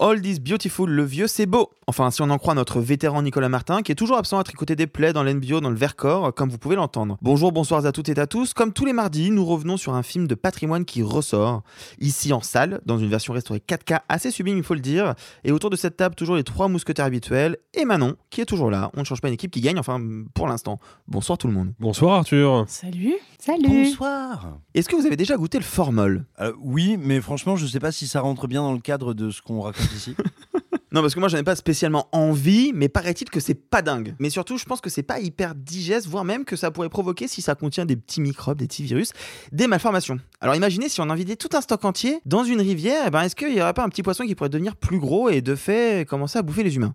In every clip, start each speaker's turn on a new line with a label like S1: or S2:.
S1: All is beautiful, le vieux c'est beau. Enfin, si on en croit notre vétéran Nicolas Martin, qui est toujours absent à tricoter des plaies dans l'NBO dans le Vercors, comme vous pouvez l'entendre. Bonjour, bonsoir à toutes et à tous. Comme tous les mardis, nous revenons sur un film de patrimoine qui ressort, ici en salle, dans une version restaurée 4K assez sublime, il faut le dire. Et autour de cette table, toujours les trois mousquetaires habituels, et Manon, qui est toujours là. On ne change pas une équipe qui gagne, enfin, pour l'instant. Bonsoir tout le monde.
S2: Bonsoir Arthur.
S3: Salut. Salut.
S4: Bonsoir
S1: Est-ce que vous avez déjà goûté le formol?
S4: Euh, Oui, mais franchement, je sais pas si ça rentre bien dans le cadre de ce qu'on raconte
S1: Non, parce que moi, j'en ai pas spécialement envie, mais paraît-il que c'est pas dingue. Mais surtout, je pense que c'est pas hyper digeste, voire même que ça pourrait provoquer, si ça contient des petits microbes, des petits virus, des malformations. Alors imaginez si on invitait tout un stock entier dans une rivière, eh ben, est-ce qu'il y aurait pas un petit poisson qui pourrait devenir plus gros et de fait commencer à bouffer les humains?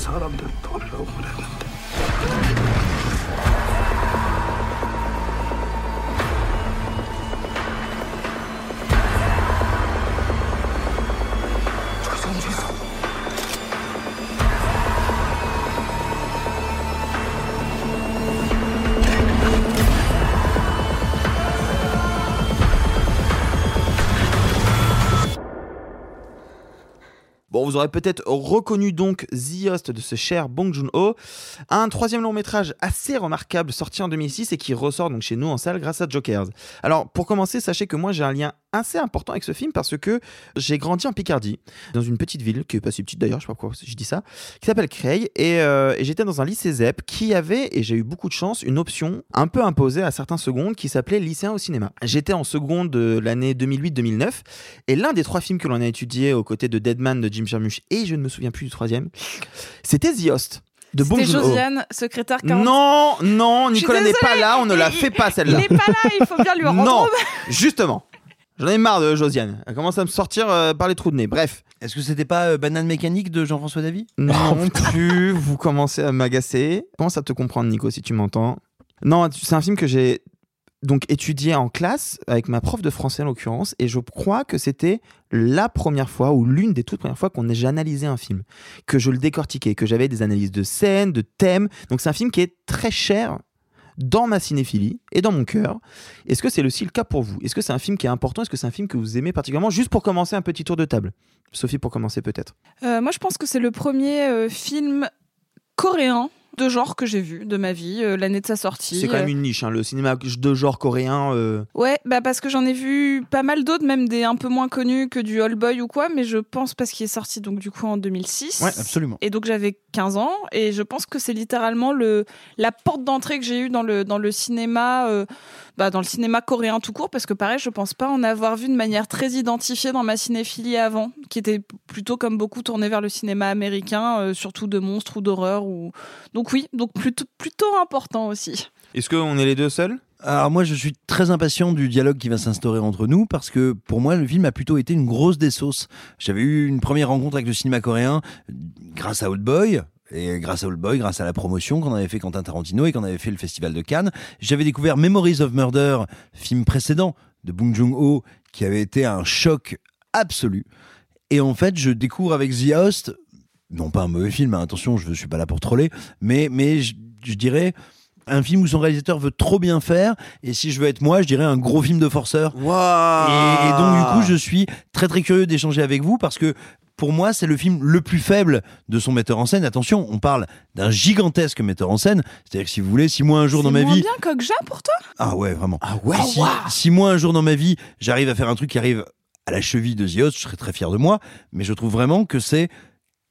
S5: 魚み
S1: た。Vous aurez peut-être reconnu donc The Host de ce cher Bong Joon-ho, un troisième long métrage assez remarquable sorti en 2006 et qui ressort donc chez nous en salle grâce à Jokers. Alors, pour commencer, sachez que moi j'ai un lien assez important avec ce film parce que j'ai grandi en Picardie, dans une petite ville qui est pas si petite d'ailleurs, je sais pas pourquoi je dis ça, qui s'appelle Creil et, euh, j'étais dans un lycée ZEP qui avait, et j'ai eu beaucoup de chance, une option un peu imposée à certains secondes qui s'appelait lycéen au cinéma. J'étais en seconde de l'année 2008-2009 et l'un des trois films que l'on a étudié aux côtés de Deadman de Jim Jarmusch et je ne me souviens plus du troisième, c'était The Host. De
S3: C'était. Josiane, secrétaire 40.
S1: Non, non, Nicolas n'est pas là, on ne
S3: il-
S1: la fait pas celle-là.
S3: Il est pas là, il faut bien lui rendre.
S1: Non, justement. J'en ai marre de Josiane. Elle commence à me sortir euh, par les trous de nez. Bref.
S4: Est-ce que c'était pas euh, Banane Mécanique de Jean-François Davy?
S1: Non plus, vous commencez à m'agacer. Commence à te comprendre, Nico, si tu m'entends? Non, c'est un film que j'ai donc étudié en classe avec ma prof de français en l'occurrence, et je crois que c'était la première fois ou l'une des toutes premières fois qu'on j'ai analysé un film, que je le décortiquais, que j'avais des analyses de scènes, de thèmes. Donc c'est un film qui est très cher dans ma cinéphilie et dans mon cœur. Est-ce que c'est aussi le cas pour vous? Est-ce que c'est un film qui est important? Est-ce que c'est un film que vous aimez particulièrement? Juste pour commencer un petit tour de table. Sophie, pour commencer peut-être.
S3: Euh, moi, je pense que c'est le premier euh, film coréen de genre que j'ai vu de ma vie, euh, l'année de sa sortie.
S1: C'est quand même
S3: Euh,
S1: une niche, hein, le cinéma de genre coréen. euh,
S3: Ouais, bah parce que j'en ai vu pas mal d'autres, même des un peu moins connus que du All Boy ou quoi, mais je pense parce qu'il est sorti donc du coup en 2006.
S4: Ouais, absolument.
S3: Et donc j'avais 15 ans et je pense que c'est littéralement le la porte d'entrée que j'ai eue dans le dans le cinéma euh, bah, dans le cinéma coréen tout court parce que pareil, je pense pas en avoir vu de manière très identifiée dans ma cinéphilie avant, qui était plutôt comme beaucoup tournée vers le cinéma américain, euh, surtout de monstres ou d'horreur ou donc oui, donc plutôt plutôt important aussi.
S1: Est-ce qu'on est les deux seuls?
S4: Alors moi je suis très impatient du dialogue qui va s'instaurer entre nous parce que pour moi le film a plutôt été une grosse des sauces. J'avais eu une première rencontre avec le cinéma coréen grâce à Old Boy. Et grâce à Old Boy, grâce à la promotion qu'on avait fait Quentin Tarantino et qu'on avait fait le Festival de Cannes, j'avais découvert Memories of Murder, film précédent de Bong Joon-ho, qui avait été un choc absolu. Et en fait, je découvre avec The Host, non pas un mauvais film, hein, attention, je ne suis pas là pour troller, mais, mais je, je dirais un film où son réalisateur veut trop bien faire. Et si je veux être moi, je dirais un gros film de forceur.
S1: Wow.
S4: Et, et donc, du coup, je suis très très curieux d'échanger avec vous parce que pour moi, c'est le film le plus faible de son metteur en scène. Attention, on parle d'un gigantesque metteur en scène. C'est-à-dire que si vous voulez, si moi un jour dans ma
S3: C'est
S4: vie.
S3: bien Kokja pour toi?
S4: Ah ouais, vraiment.
S1: Ah ouais.
S4: si, si moi un jour dans ma vie, j'arrive à faire un truc qui arrive à la cheville de The Host, je serais très fier de moi. Mais je trouve vraiment que c'est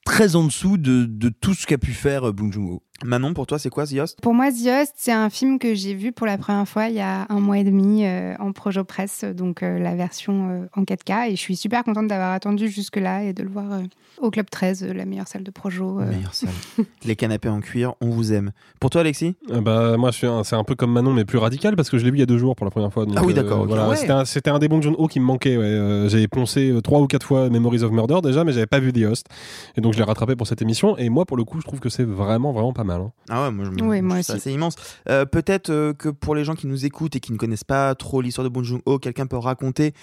S4: très en dessous de, tout ce qu'a pu faire euh, Bong Joon-ho.
S1: Manon, pour toi, c'est quoi The Host?
S2: Pour moi, The Host, c'est un film que j'ai vu pour la première fois il y a un mois et demi euh, en Projo Press, donc euh, la version euh, en 4K. Et je suis super contente d'avoir attendu jusque-là et de le voir euh, au Club 13, euh, la meilleure salle de Projo. euh.
S1: Meilleure salle. Les canapés en cuir, on vous aime. Pour toi, Alexis?
S6: Euh, bah, moi, c'est un peu comme Manon, mais plus radical parce que je l'ai vu il y a deux jours pour la première fois. donc,
S1: Ah oui,
S6: euh,
S1: d'accord, ok.
S6: voilà,
S1: Ouais.
S6: C'était un, des bons John Ho qui me manquait. ouais. Euh, J'avais poncé euh, trois ou quatre fois Memories of Murder déjà, mais j'avais pas vu The Host. Et donc, je l'ai rattrapé pour cette émission. Et moi, pour le coup, je trouve que c'est vraiment, vraiment pas mal. Hein.
S1: Ah ouais, moi, je me
S2: Oui, moi aussi.
S1: assez immense. Euh, Peut-être euh, que pour les gens qui nous écoutent et qui ne connaissent pas trop l'histoire de Bong Joon-ho, quelqu'un peut raconter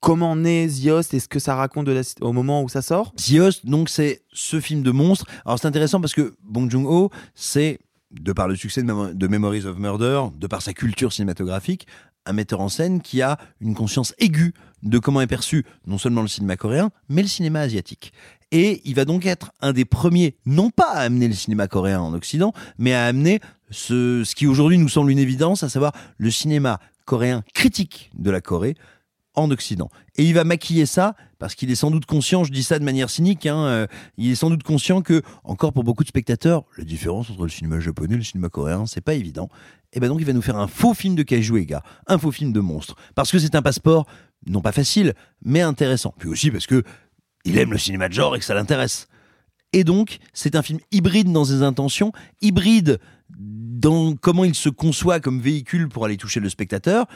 S1: comment naît The Host et ce que ça raconte de la- au moment où ça sort?
S4: The Host, donc, c'est ce film de monstre. Alors, c'est intéressant parce que Bong Joon-ho, c'est, de par le succès de Memories of Murder, de par sa culture cinématographique, un metteur en scène qui a une conscience aiguë de comment est perçu non seulement le cinéma coréen, mais le cinéma asiatique. Et il va donc être un des premiers, non pas à amener le cinéma coréen en Occident, mais à amener ce, qui aujourd'hui nous semble une évidence, à savoir le cinéma coréen critique de la Corée en Occident. Et il va maquiller ça parce qu'il est sans doute conscient, je dis ça de manière cynique, hein, euh, il est sans doute conscient que, encore pour beaucoup de spectateurs, la différence entre le cinéma japonais et le cinéma coréen, c'est pas évident. Et ben donc il va nous faire un faux film de kaiju, un faux film de monstre. Parce que c'est un passeport, non pas facile, mais intéressant. Puis aussi parce que il aime le cinéma de genre et que ça l'intéresse. Et donc, c'est un film hybride dans ses intentions, hybride dans comment il se conçoit comme véhicule pour aller toucher le spectateur,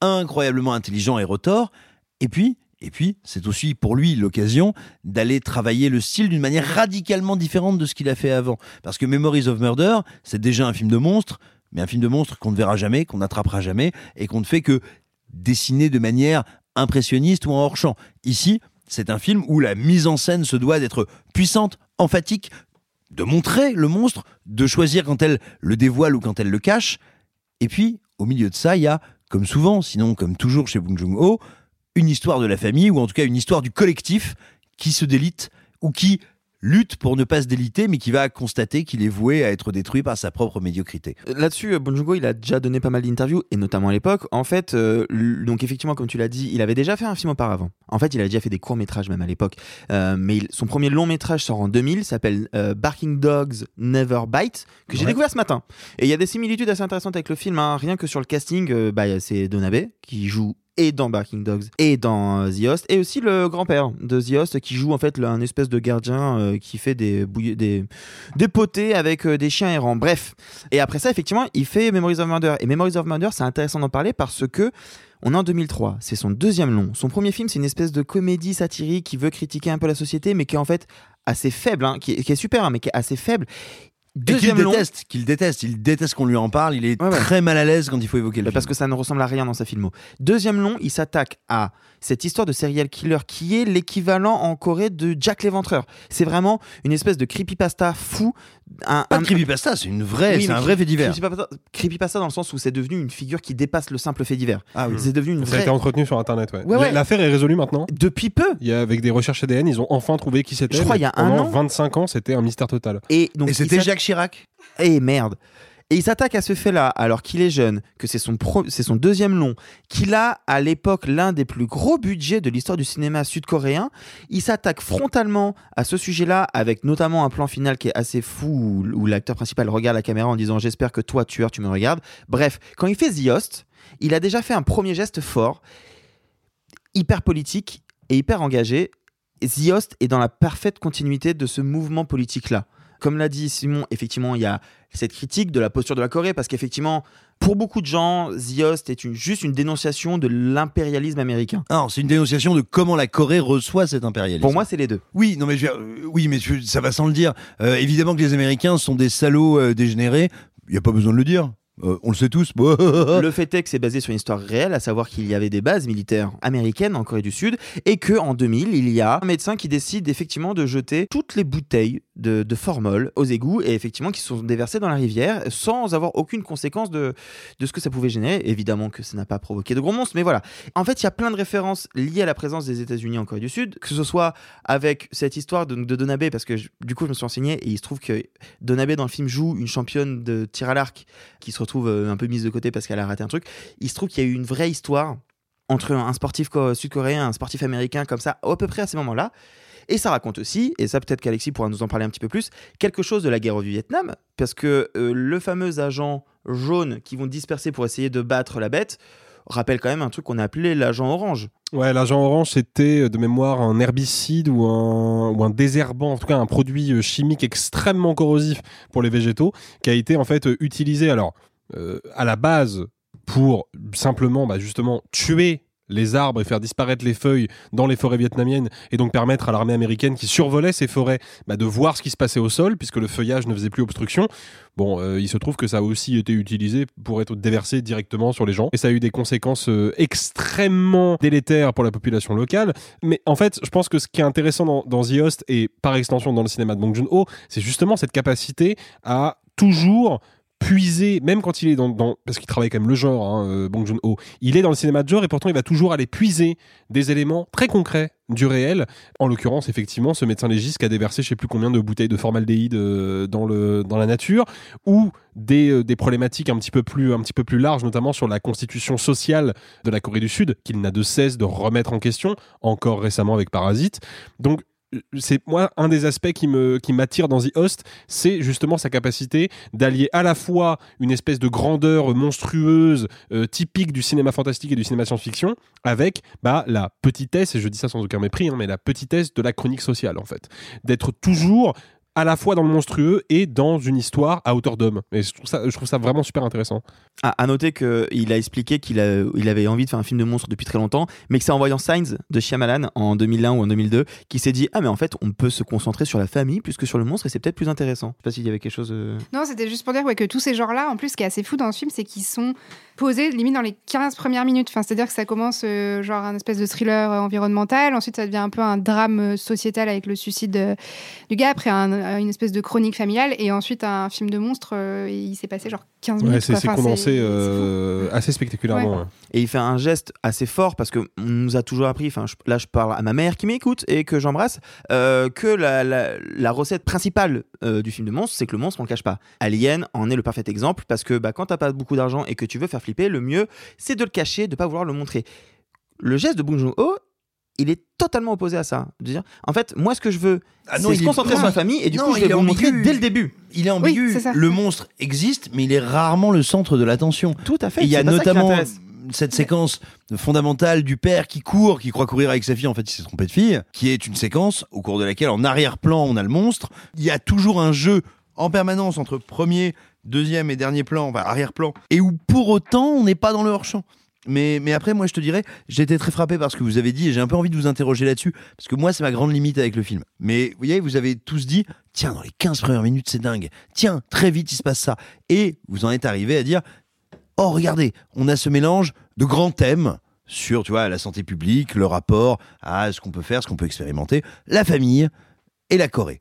S4: incroyablement intelligent et rotor. Et puis, et puis, c'est aussi pour lui l'occasion d'aller travailler le style d'une manière radicalement différente de ce qu'il a fait avant. Parce que Memories of Murder, c'est déjà un film de monstre, mais un film de monstre qu'on ne verra jamais, qu'on n'attrapera jamais, et qu'on ne fait que dessiner de manière impressionniste ou en hors-champ. Ici, c'est un film où la mise en scène se doit d'être puissante, emphatique, de montrer le monstre, de choisir quand elle le dévoile ou quand elle le cache. Et puis, au milieu de ça, il y a, comme souvent, sinon comme toujours chez Bong Joon-ho, une histoire de la famille, ou en tout cas une histoire du collectif qui se délite, ou qui lutte pour ne pas se déliter, mais qui va constater qu'il est voué à être détruit par sa propre médiocrité.
S1: Là-dessus, euh, Bong Joon-ho, il a déjà donné pas mal d'interviews, et notamment à l'époque. En fait, euh, donc effectivement, comme tu l'as dit, il avait déjà fait un film auparavant. En fait, il a déjà fait des courts-métrages même à l'époque. Euh, mais il- son premier long-métrage sort en 2000, s'appelle euh, Barking Dogs Never Bite, que j'ai
S4: Ouais.
S1: découvert ce matin. Et il y a des similitudes assez intéressantes avec le film, hein. rien que sur le casting, euh, bah, c'est Donabe qui joue et dans Barking Dogs et dans euh, The Host et aussi le grand-père de The Host qui joue en fait un espèce de gardien euh, qui fait des des des potées avec euh, des chiens errants bref et après ça effectivement il fait Memories of Murder et Memories of Murder c'est intéressant d'en parler parce que on est en 2003, c'est son deuxième long. Son premier film, c'est une espèce de comédie satirique qui veut critiquer un peu la société, mais qui est en fait assez faible, hein, qui, est, qui est super, hein, mais qui est assez faible.
S4: Qu'il
S1: long,
S4: déteste, qu'il déteste, il déteste qu'on lui en parle, il est très mal à l'aise quand il faut évoquer le
S1: Bah, parce
S4: film.
S1: que ça ne ressemble à rien dans sa filmo. Deuxième long, il s'attaque à cette histoire de serial killer qui est l'équivalent en Corée de Jack l'Éventreur. C'est vraiment une espèce de creepypasta fou. Un,
S4: Pas de creepypasta, c'est une vraie, c'est
S1: mais
S4: un vrai fait divers.
S1: Creepypasta, creepypasta dans le sens où c'est devenu une figure qui dépasse le simple fait divers.
S4: Ah oui.
S1: C'est devenu une
S6: Ça a
S1: vraie.
S6: été entretenu sur Internet, ouais.
S1: Ouais, ouais.
S6: L'affaire est résolue maintenant.
S1: Depuis peu.
S6: Il y a, avec des recherches ADN, ils ont enfin trouvé qui c'était.
S1: Je crois il y a un
S6: pendant
S1: an.
S6: 25 ans, c'était un mystère total.
S1: Et donc
S4: Et c'était Jacques Chirac
S1: Eh merde. Et il s'attaque à ce fait-là alors qu'il est jeune, que c'est son, deuxième long, qu'il a à l'époque l'un des plus gros budgets de l'histoire du cinéma sud-coréen. Il s'attaque frontalement à ce sujet-là avec notamment un plan final qui est assez fou où, l'acteur principal regarde la caméra en disant J'espère que toi, tueur, tu me regardes. Bref, quand il fait The Host, il a déjà fait un premier geste fort, hyper politique et hyper engagé. The Host est dans la parfaite continuité de ce mouvement politique-là. Comme l'a dit Simon, effectivement, il y a cette critique de la posture de la Corée, parce qu'effectivement, pour beaucoup de gens, The Host est une- juste une dénonciation de l'impérialisme américain.
S4: Non, c'est une dénonciation de comment la Corée reçoit cet impérialisme.
S1: Pour moi, c'est les deux.
S4: Oui, non mais je euh, oui, mais ça va sans le dire. Euh, évidemment que les Américains sont des salauds euh, dégénérés. Il y a pas besoin de le dire. Euh, on le sait tous.
S1: le fait est que c'est basé sur une histoire réelle, à savoir qu'il y avait des bases militaires américaines en Corée du Sud et que en 2000, il y a un médecin qui décide effectivement de jeter toutes les bouteilles de, formol aux égouts et effectivement qui sont déversées dans la rivière sans avoir aucune conséquence de, de ce que ça pouvait générer. Évidemment que ça n'a pas provoqué de gros monstres, mais voilà. En fait, il y a plein de références liées à la présence des États-Unis en Corée du Sud, que ce soit avec cette histoire de, de Donabe, parce que du coup, je me suis renseigné et il se trouve que Donabe dans le film joue une championne de tir à l'arc qui se retrouve euh, un peu mise de côté parce qu'elle a raté un truc. Il se trouve qu'il y a eu une vraie histoire entre un sportif co- sud-coréen un sportif américain comme ça, à peu près à ces moments-là. Et ça raconte aussi, et ça peut-être qu'Alexis pourra nous en parler un petit peu plus, quelque chose de la guerre du Vietnam, parce que euh, le fameux agent jaune qui vont disperser pour essayer de battre la bête rappelle quand même un truc qu'on a appelé l'agent orange.
S6: Ouais, l'agent orange, c'était euh, de mémoire un herbicide ou un, ou un désherbant, en tout cas un produit chimique extrêmement corrosif pour les végétaux, qui a été en fait utilisé alors euh, à la base pour simplement bah, justement tuer les arbres et faire disparaître les feuilles dans les forêts vietnamiennes et donc permettre à l'armée américaine qui survolait ces forêts bah, de voir ce qui se passait au sol puisque le feuillage ne faisait plus obstruction. Bon, euh, il se trouve que ça a aussi été utilisé pour être déversé directement sur les gens et ça a eu des conséquences euh, extrêmement délétères pour la population locale. Mais en fait, je pense que ce qui est intéressant dans, dans The Host et par extension dans le cinéma de Bong Joon-ho, c'est justement cette capacité à toujours puiser, même quand il est dans, dans- parce qu'il travaille quand même le genre, hein, euh, Bong Joon-ho, il est dans le cinéma de genre et pourtant il va toujours aller puiser des éléments très concrets du réel. En l'occurrence, effectivement, ce médecin légiste qui a déversé je sais plus combien de bouteilles de formaldéhyde euh, dans, le, dans la nature, ou des, euh, des problématiques un petit, peu plus, un petit peu plus larges, notamment sur la constitution sociale de la Corée du Sud, qu'il n'a de cesse de remettre en question, encore récemment avec Parasite. Donc, c'est moi un des aspects qui me qui m'attire dans The Host, c'est justement sa capacité d'allier à la fois une espèce de grandeur monstrueuse euh, typique du cinéma fantastique et du cinéma science-fiction avec bah la petitesse et je dis ça sans aucun mépris hein, mais la petitesse de la chronique sociale en fait. D'être toujours à la fois dans le monstrueux et dans une histoire à hauteur d'homme. Et je trouve ça, je trouve ça vraiment super intéressant.
S1: À, à noter qu'il a expliqué qu'il il avait envie de faire un film de monstre depuis très longtemps, mais que c'est en voyant Signs de Shyamalan en 2001 ou en 2002 qu'il s'est dit Ah, mais en fait, on peut se concentrer sur la famille plus que sur le monstre et c'est peut-être plus intéressant. Je sais pas s'il y avait quelque chose. euh,
S2: Non, c'était juste pour dire ouais, que tous ces genres-là, en plus, ce qui est assez fou dans ce film, c'est qu'ils sont posés limite dans les 15 premières minutes. Enfin, C'est-à-dire que ça commence euh, genre un espèce de thriller euh, environnemental, ensuite ça devient un peu un drame euh, sociétal avec le suicide euh, du gars, après un- une espèce de chronique familiale, et ensuite un film de monstre, et il s'est passé genre 15 minutes.
S6: Ouais, c'est
S2: quoi.
S6: c'est
S2: Enfin,
S6: condensé assez spectaculairement.
S2: Ouais.
S1: Et il fait un geste assez fort parce que on nous a toujours appris, enfin là je parle à ma mère qui m'écoute et que j'embrasse, euh, que la, la- la recette principale euh, du film de monstre, c'est que le monstre on le cache pas. Alien en est le parfait exemple parce que bah, quand t'as pas beaucoup d'argent et que tu veux faire flipper, le mieux c'est de le cacher, de pas vouloir le montrer. Le geste de Bong Joon-ho, il est totalement opposé à ça. De dire, en fait, moi ce que je veux,
S4: Ah
S1: c'est se
S4: est-
S1: concentrer sur ma
S4: il-
S1: famille et du
S4: non,
S1: coup je
S4: il
S1: vais
S4: est
S1: vous le montrer dès le début.
S4: Il est ambigu.
S2: ça.
S4: le monstre existe, mais il est rarement le centre de l'attention.
S1: Tout à fait.
S4: Et il y a notamment cette séquence fondamentale du père qui court, qui croit courir avec sa fille, en fait il s'est trompé de fille, qui est une séquence au cours de laquelle en arrière-plan on a le monstre. Il y a toujours un jeu en permanence entre premier, deuxième et dernier plan, enfin arrière-plan, et où pour autant on n'est pas dans le hors-champ. Mais, mais après, moi, je te dirais, j'ai été très frappé par ce que vous avez dit et j'ai un peu envie de vous interroger là-dessus parce que moi, c'est ma grande limite avec le film. Mais vous voyez, vous avez tous dit, tiens, dans les 15 premières minutes, c'est dingue. Tiens, très vite, il se passe ça. Et vous en êtes arrivé à dire, oh, regardez, on a ce mélange de grands thèmes sur, tu vois, la santé publique, le rapport à ce qu'on peut faire, ce qu'on peut expérimenter, la famille et la Corée.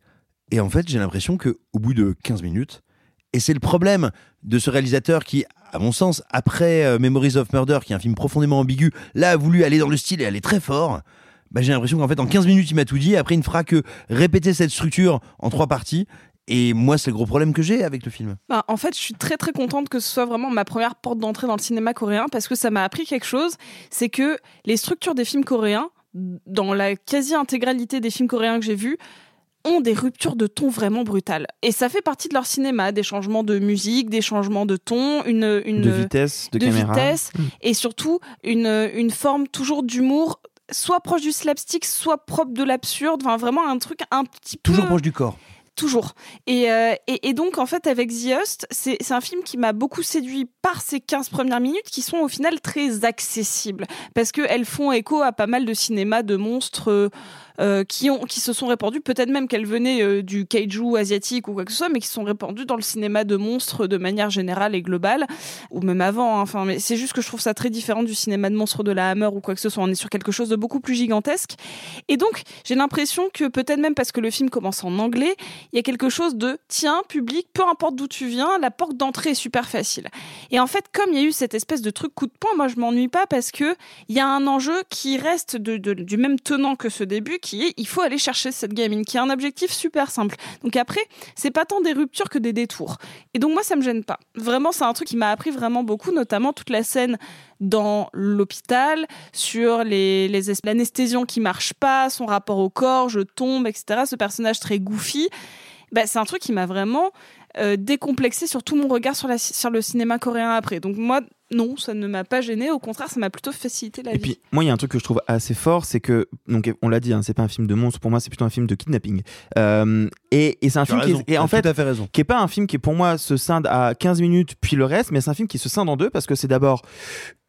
S4: Et en fait, j'ai l'impression que au bout de 15 minutes, et c'est le problème de ce réalisateur qui, à mon sens, après euh, Memories of Murder, qui est un film profondément ambigu, là a voulu aller dans le style et aller très fort. Bah, j'ai l'impression qu'en fait, en 15 minutes, il m'a tout dit. Après, il ne fera que répéter cette structure en trois parties. Et moi, c'est le gros problème que j'ai avec le film.
S3: Bah, en fait, je suis très très contente que ce soit vraiment ma première porte d'entrée dans le cinéma coréen parce que ça m'a appris quelque chose, c'est que les structures des films coréens, dans la quasi-intégralité des films coréens que j'ai vus, ont des ruptures de ton vraiment brutales. Et ça fait partie de leur cinéma, des changements de musique, des changements de ton, une, une
S1: De vitesse, de caméra.
S3: vitesse,
S1: Mm.
S3: et surtout une, une forme toujours d'humour, soit proche du slapstick, soit propre de l'absurde, enfin vraiment un truc un petit peu...
S4: Toujours proche du corps.
S3: Toujours. Et, euh, et, donc, en fait, avec The Host, c'est c'est un film qui m'a beaucoup séduit par ces 15 premières minutes qui sont au final très accessibles. Parce qu'elles font écho à pas mal de cinéma de monstres euh, qui ont qui se sont répandues, peut-être même qu'elles venaient euh, du kaiju asiatique ou quoi que ce soit, mais qui sont répandues dans le cinéma de monstres de manière générale et globale, ou même avant. hein. Enfin, mais c'est juste que je trouve ça très différent du cinéma de monstres de la Hammer ou quoi que ce soit. On est sur quelque chose de beaucoup plus gigantesque. Et donc, j'ai l'impression que peut-être même parce que le film commence en anglais, il y a quelque chose de tiens, public, peu importe d'où tu viens, la porte d'entrée est super facile. Et en fait, comme il y a eu cette espèce de truc coup de poing, moi je m'ennuie pas parce que il y a un enjeu qui reste de- du même tenant que ce début, qui est il faut aller chercher cette gamine, qui a un objectif super simple. Donc après, c'est pas tant des ruptures que des détours. Et donc moi ça me gêne pas. Vraiment, c'est un truc qui m'a appris vraiment beaucoup, notamment toute la scène dans l'hôpital, sur les, les es- l'anesthésion qui marche pas, son rapport au corps, je tombe, etc. Ce personnage très goofy, bah, c'est un truc qui m'a vraiment euh, décomplexé sur tout mon regard sur, la, sur le cinéma coréen après. Donc moi, non, ça ne m'a pas gêné. Au contraire, ça m'a plutôt facilité la
S1: Et
S3: vie.
S1: puis, moi, il y a un truc que je trouve assez fort, c'est que, donc, on l'a dit, hein, c'est pas un film de monstre, pour moi, c'est plutôt un film de kidnapping. Euh, et, et c'est un film qui, est- et en fait,
S4: raison.
S1: qui est pas un film qui, pour moi, se scinde à 15 minutes, puis le reste, mais c'est un film qui se scinde en deux, parce que c'est d'abord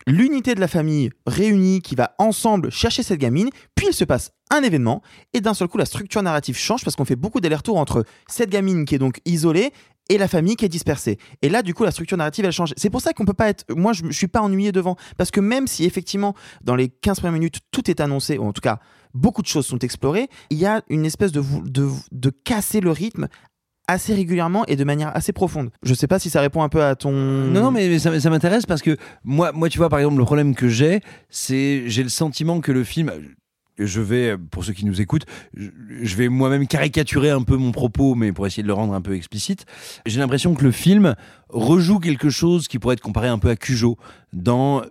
S1: l'unité de la famille réunie qui va ensemble chercher cette gamine, puis il se passe un événement, et d'un seul coup, la structure narrative change, parce qu'on fait beaucoup d'allers-retours entre cette gamine qui est donc isolée, et la famille qui est dispersée. Et là, du coup, la structure narrative, elle change. C'est pour ça qu'on peut pas être. Moi, je, je suis pas ennuyé devant. Parce que même si, effectivement, dans les 15 premières minutes, tout est annoncé, ou en tout cas, beaucoup de choses sont explorées, il y a une espèce de, de, de casser le rythme assez régulièrement et de manière assez profonde. Je sais pas si ça répond un peu à ton.
S4: Non, non, mais mais ça, ça m'intéresse parce que moi, moi, tu vois, par exemple, le problème que j'ai, c'est j'ai le sentiment que le film. Je vais, pour ceux qui nous écoutent, je vais moi-même caricaturer un peu mon propos, mais pour essayer de le rendre un peu explicite. J'ai l'impression que le film rejoue quelque chose qui pourrait être comparé un peu à Cujo dans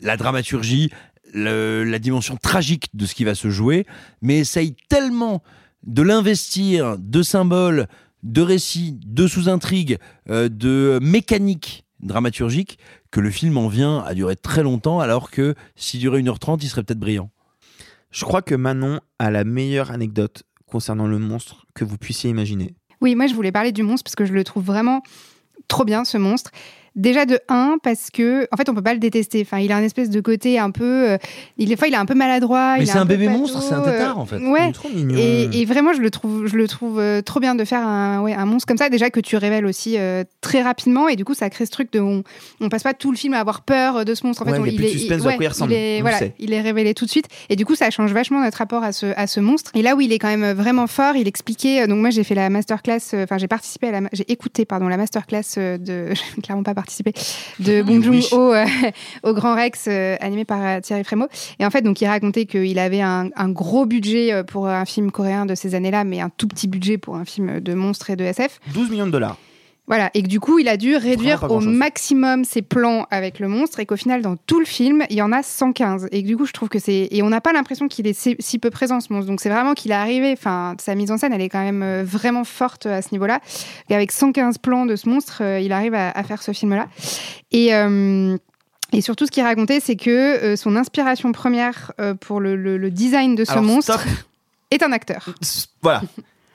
S4: la dramaturgie, la dimension tragique de ce qui va se jouer, mais essaye tellement de l'investir de symboles, de récits, de sous-intrigues, euh, de mécanique dramaturgique, que le film en vient à durer très longtemps, alors que s'il durait 1h30, il serait peut-être brillant.
S1: Je crois que Manon a la meilleure anecdote concernant le monstre que vous puissiez imaginer.
S2: Oui, moi je voulais parler du monstre parce que je le trouve vraiment trop bien ce monstre. Déjà de 1 parce que en fait on peut pas le détester. Enfin, il a un espèce de côté un peu euh, il des fois il est un peu maladroit,
S4: Mais
S2: il est
S4: c'est un bébé monstre, c'est un tétard, en fait.
S2: Ouais.
S1: Est trop mignon.
S2: Et, et vraiment je le trouve je le trouve euh, trop bien de faire un ouais, un monstre comme ça déjà que tu révèles aussi euh, très rapidement et du coup ça crée ce truc de on, on passe pas tout le film à avoir peur de ce monstre en
S1: Ouais,
S2: fait on-
S1: il
S2: est voilà, il est révélé tout de suite et du coup ça change vachement notre rapport à ce à ce monstre et là où il est quand même vraiment fort il expliquait euh, donc moi j'ai fait la masterclass euh, enfin j'ai participé à la j'ai écouté pardon la masterclass euh, de clairement pas participé de Bong Joon-ho euh, au Grand Rex euh, animé par euh, Thierry Frémaux et en fait donc il racontait qu'il avait un, un gros budget pour un film coréen de ces années-là mais un tout petit budget pour un film de monstres et de SF
S1: 12 millions de dollars.
S2: Voilà, et que du coup, il a dû réduire au maximum ses plans avec le monstre, et qu'au final, dans tout le film, il y en a 115. Et que du coup, je trouve que c'est. Et on n'a pas l'impression qu'il est si, peu présent, ce monstre. Donc c'est vraiment qu'il est arrivé. Enfin, sa mise en scène, elle est quand même euh, vraiment forte à ce niveau-là. Et avec 115 plans de ce monstre, euh, il arrive à, à faire ce film-là. Et. euh, et surtout, ce qu'il racontait, c'est que euh, son inspiration première euh, pour le, le- le design de ce
S1: Alors,
S2: monstre
S1: stop.
S2: est un acteur.
S1: Voilà.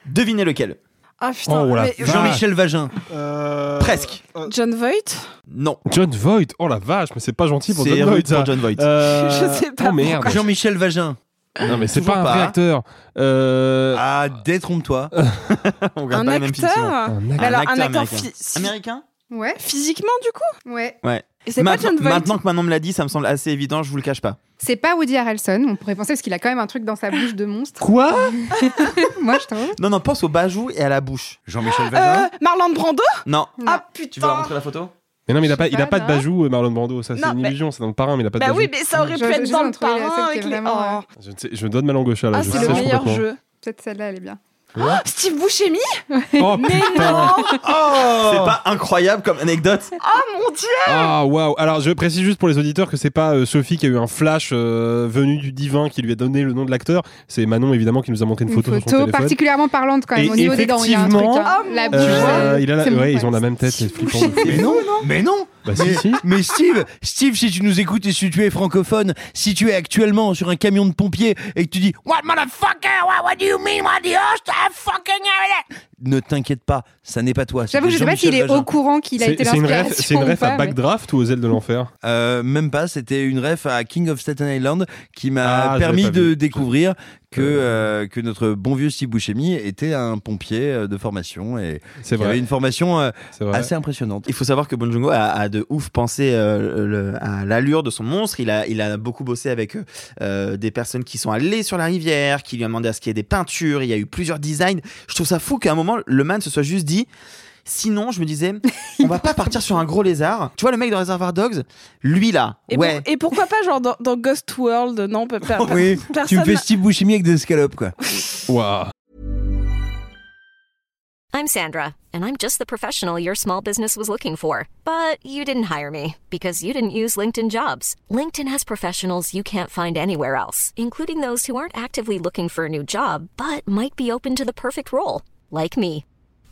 S1: Devinez lequel.
S3: Ah putain,
S6: Oh, la
S3: mais-
S6: vache.
S4: Jean-Michel Vagin.
S1: Presque.
S3: John Voight
S1: Non.
S6: John Voight. Oh la vache, mais c'est pas gentil pour
S1: C'est
S6: John Voight.
S1: pour
S6: ça.
S1: John Voight.
S6: Euh,
S3: Je sais pas
S6: Oh merde.
S4: Jean-Michel Vagin.
S6: Non mais c'est
S1: Toujours
S6: pas un
S1: pas.
S6: acteur. Euh,
S4: Ah, détrompe-toi.
S1: On regarde
S3: Un
S1: pas les mêmes films,
S3: acteur
S6: un acteur.
S3: alors, un
S1: acteur américain. Américain?
S2: Ouais,
S3: physiquement, du coup?
S2: Ouais.
S1: Ouais.
S3: C'est pas John Voight
S1: maintenant que Manon me l'a dit, ça me semble assez évident, je vous le cache pas.
S2: C'est pas Woody Harrelson, on pourrait penser, parce qu'il a quand même un truc dans sa bouche de monstre.
S6: Quoi
S2: Moi, je trouve.
S1: Non, non, pense au bajou et à la bouche.
S4: Jean-Michel
S3: Euh,
S4: Vagin.
S3: Marlon Brando
S1: Non.
S3: Ah
S1: Tu veux
S3: putain
S1: montrer la photo?
S6: Mais non, mais il a pas, il a
S2: pas,
S6: pas de bajou, euh, Marlon Brando. Ça, c'est une illusion. C'est dans le parrain, mais il a pas de
S3: Bah
S6: bajou.
S3: oui, mais ça aurait
S2: Je-
S3: pu
S2: je-
S3: être dans le parrain avec les... Oh.
S6: Je, ne sais- je donne ma langue au chat là.
S3: Ah, c'est le meilleur jeu.
S2: Peut-être celle-là, elle est bien.
S3: Steve Buscemi
S6: Oh
S3: Mais
S6: putain.
S3: non
S1: C'est pas incroyable comme anecdote
S3: Oh mon dieu
S6: Ah waouh Alors je précise juste pour les auditeurs que c'est pas euh, Sophie qui a eu un flash euh, venu du divin qui lui a donné le nom de l'acteur. C'est Manon évidemment qui nous a montré une,
S2: Une
S6: photo, sur son
S2: photo particulièrement parlante quand même.
S6: Et
S2: Au niveau des dents, il y a un truc.
S6: effectivement,
S2: hein.
S3: Oh.
S6: Euh, il a la-
S2: c'est bon,
S6: ouais, ils
S2: ouais.
S6: ont la même tête, c'est flippant.
S4: Mais non, mais non.
S6: Bah si,
S4: mais,
S6: si.
S4: mais Steve, Steve, si tu nous écoutes et si tu es francophone, si tu es actuellement sur un camion de pompiers et que tu dis What motherfucker, what, what do you mean, what the host, I fucking ne t'inquiète pas, ça n'est pas toi.
S2: J'avoue, je sais pas s'il est au courant qu'il a été
S6: C'est une ref,
S2: l'inspiration.
S6: c'est une ref
S2: pas,
S6: à
S2: mais-
S6: Backdraft ou aux ailes de l'enfer?
S4: Euh, même pas, c'était une ref à King of Staten Island qui m'a
S6: Ah,
S4: permis de
S6: vu.
S4: découvrir que, euh, que notre bon vieux Steve Buscemi était un pompier euh, de formation et
S6: C'est
S4: qui
S6: vrai.
S4: avait une formation euh, assez impressionnante.
S1: Il faut savoir que Bon Joon-ho a, a de ouf pensé euh, le- à l'allure de son monstre. Il a, il a beaucoup bossé avec euh, des personnes qui sont allées sur la rivière, qui lui ont demandé à ce qu'il y ait des peintures. Il y a eu plusieurs designs. Je trouve ça fou qu'à un moment, le man se soit juste dit. Sinon, je me disais, on va pas partir sur un gros lézard. Tu vois, le mec de Reservoir Dogs, lui là,
S3: Et,
S1: ouais.
S3: pour- et pourquoi pas genre dans, dans Ghost World Non, pe- per-
S4: Oui, tu me fais Steve Buscemi avec des escalopes quoi.
S6: Waouh.
S7: I'm Sandra, and I'm just the professional your small business was looking for. But you didn't hire me because you didn't use LinkedIn jobs. LinkedIn has professionals you can't find anywhere else, including those who aren't actively looking for a new job but might be open to the perfect role, like me.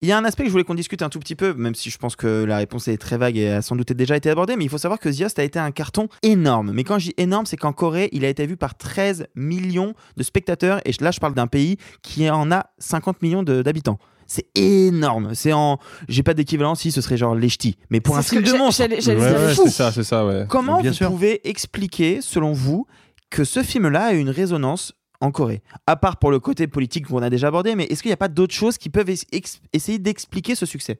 S1: Il y a un aspect que je voulais qu'on discute un tout petit peu, même si je pense que la réponse est très vague et a sans doute déjà été abordée, mais il faut savoir que The Host a été un carton énorme. Mais quand je dis énorme, c'est qu'en Corée, il a été vu par 13 millions de spectateurs, et là je parle d'un pays qui en a 50 millions d'habitants. C'est énorme. C'est en. J'ai pas d'équivalent si ce serait genre les ch'tis. Mais pour un film de monstre.
S6: Ouais, ouais, c'est ça, c'est ça, ouais.
S1: Comment
S4: Bien
S1: vous
S4: sûr.
S1: pouvez expliquer, selon vous, que ce film-là a une résonance en Corée À part pour le côté politique qu'on a déjà abordé, mais est-ce qu'il n'y a pas d'autres choses qui peuvent essayer d'expliquer ce succès?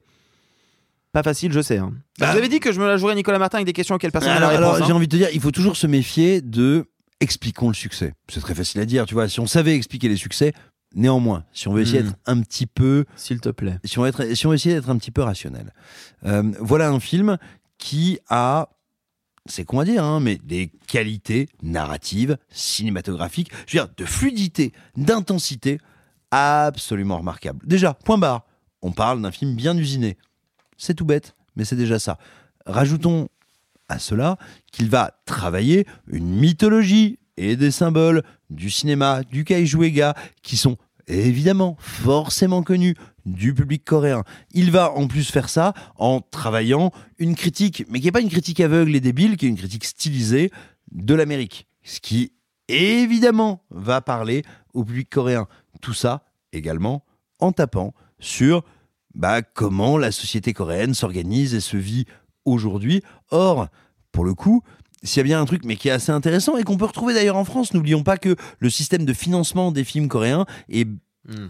S1: Pas facile, je sais. hein.
S4: Bah.
S1: Vous avez dit que je me la jouerais Nicolas Martin avec des questions auxquelles personne n'a
S4: Alors, alors, j'ai
S1: hein.
S4: envie de te dire, il faut toujours se méfier de expliquons le succès. C'est très facile à dire, tu vois. Si on savait expliquer les succès, néanmoins, si on veut essayer
S1: Hmm.
S4: d'être un petit peu,
S1: S'il te plaît.
S4: si on veut, être- si on veut essayer d'être un petit peu rationnel, euh, voilà un film qui a, c'est qu'on va dire, hein, mais des qualités narratives, cinématographiques, je veux dire, de fluidité, d'intensité, absolument remarquables. Déjà, point barre, on parle d'un film bien usiné. C'est tout bête, mais c'est déjà ça. Rajoutons à cela qu'il va travailler une mythologie et des symboles du cinéma, du kaiju qui sont évidemment forcément connus du public coréen. Il va en plus faire ça en travaillant une critique, mais qui n'est pas une critique aveugle et débile, qui est une critique stylisée de l'Amérique. Ce qui évidemment va parler au public coréen. Tout ça également en tapant sur bah, comment la société coréenne s'organise et se vit aujourd'hui. Or, pour le coup, s'il y a bien un truc, mais qui est assez intéressant et qu'on peut retrouver d'ailleurs en France, n'oublions pas que le système de financement des films coréens est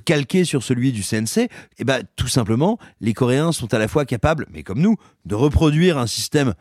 S4: calqué sur celui du CNC, et bah tout simplement, les Coréens sont à la fois capables, mais comme nous, de reproduire un système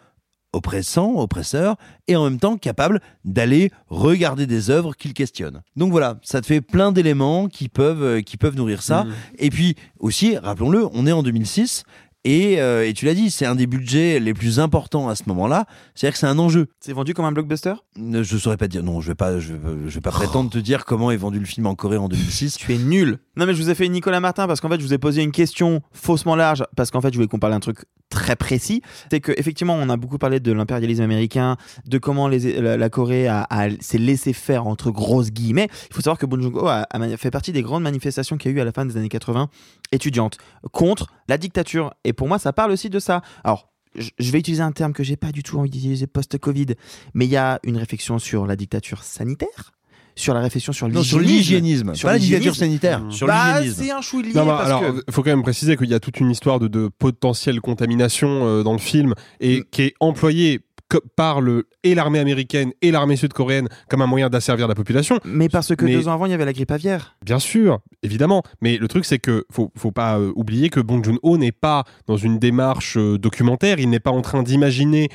S4: oppressant, oppresseur, et en même temps capable d'aller regarder des œuvres qu'ils questionnent. Donc voilà, ça te fait plein d'éléments qui peuvent, euh, qui peuvent nourrir ça.
S1: Mhm.
S4: Et puis aussi, rappelons-le, on est en 2006, et, euh, et tu l'as dit, c'est un des budgets les plus importants à ce moment-là. C'est-à-dire que c'est un enjeu.
S1: C'est vendu comme un blockbuster?
S4: Ne- Je saurais pas te dire. Non, je vais pas, je, vais- je vais pas prétendre te dire comment est vendu le film en Corée en 2006.
S1: Tu es nul. Non, mais je vous ai fait Nicolas Martin parce qu'en fait, je vous ai posé une question faussement large parce qu'en fait, je voulais qu'on parle d'un truc très précis. C'est que effectivement, on a beaucoup parlé de l'impérialisme américain, de comment les- la, la Corée a, a- s'est laissé faire entre grosses guillemets. Il faut savoir que Joon-ho a, fait partie des grandes manifestations qu'il y a eu à la fin des années 80 étudiantes contre la dictature. Et pour moi, ça parle aussi de ça. Alors. Je vais utiliser un terme que j'ai pas du tout envie d'utiliser post-Covid, mais il y a une réflexion sur la dictature sanitaire, sur la réflexion sur
S4: Non, sur
S1: l'hygiénisme.
S4: Pas la dictature sanitaire, sur
S1: Bah,
S4: l'hygiénisme.
S1: c'est un chou lié
S6: Non,
S1: parce
S6: alors,
S1: que-
S6: faut quand même préciser qu'il y a toute une histoire de, de potentielle contamination euh, dans le film et qui est employée par le, et l'armée américaine et l'armée sud-coréenne comme un moyen d'asservir la population.
S1: Mais parce que
S6: Mais-
S1: deux ans avant, il y avait la grippe aviaire.
S6: Bien sûr, évidemment. Mais le truc, c'est que faut, faut pas euh, oublier que Bong Joon-ho n'est pas dans une démarche euh, documentaire. Il n'est pas en train d'imaginer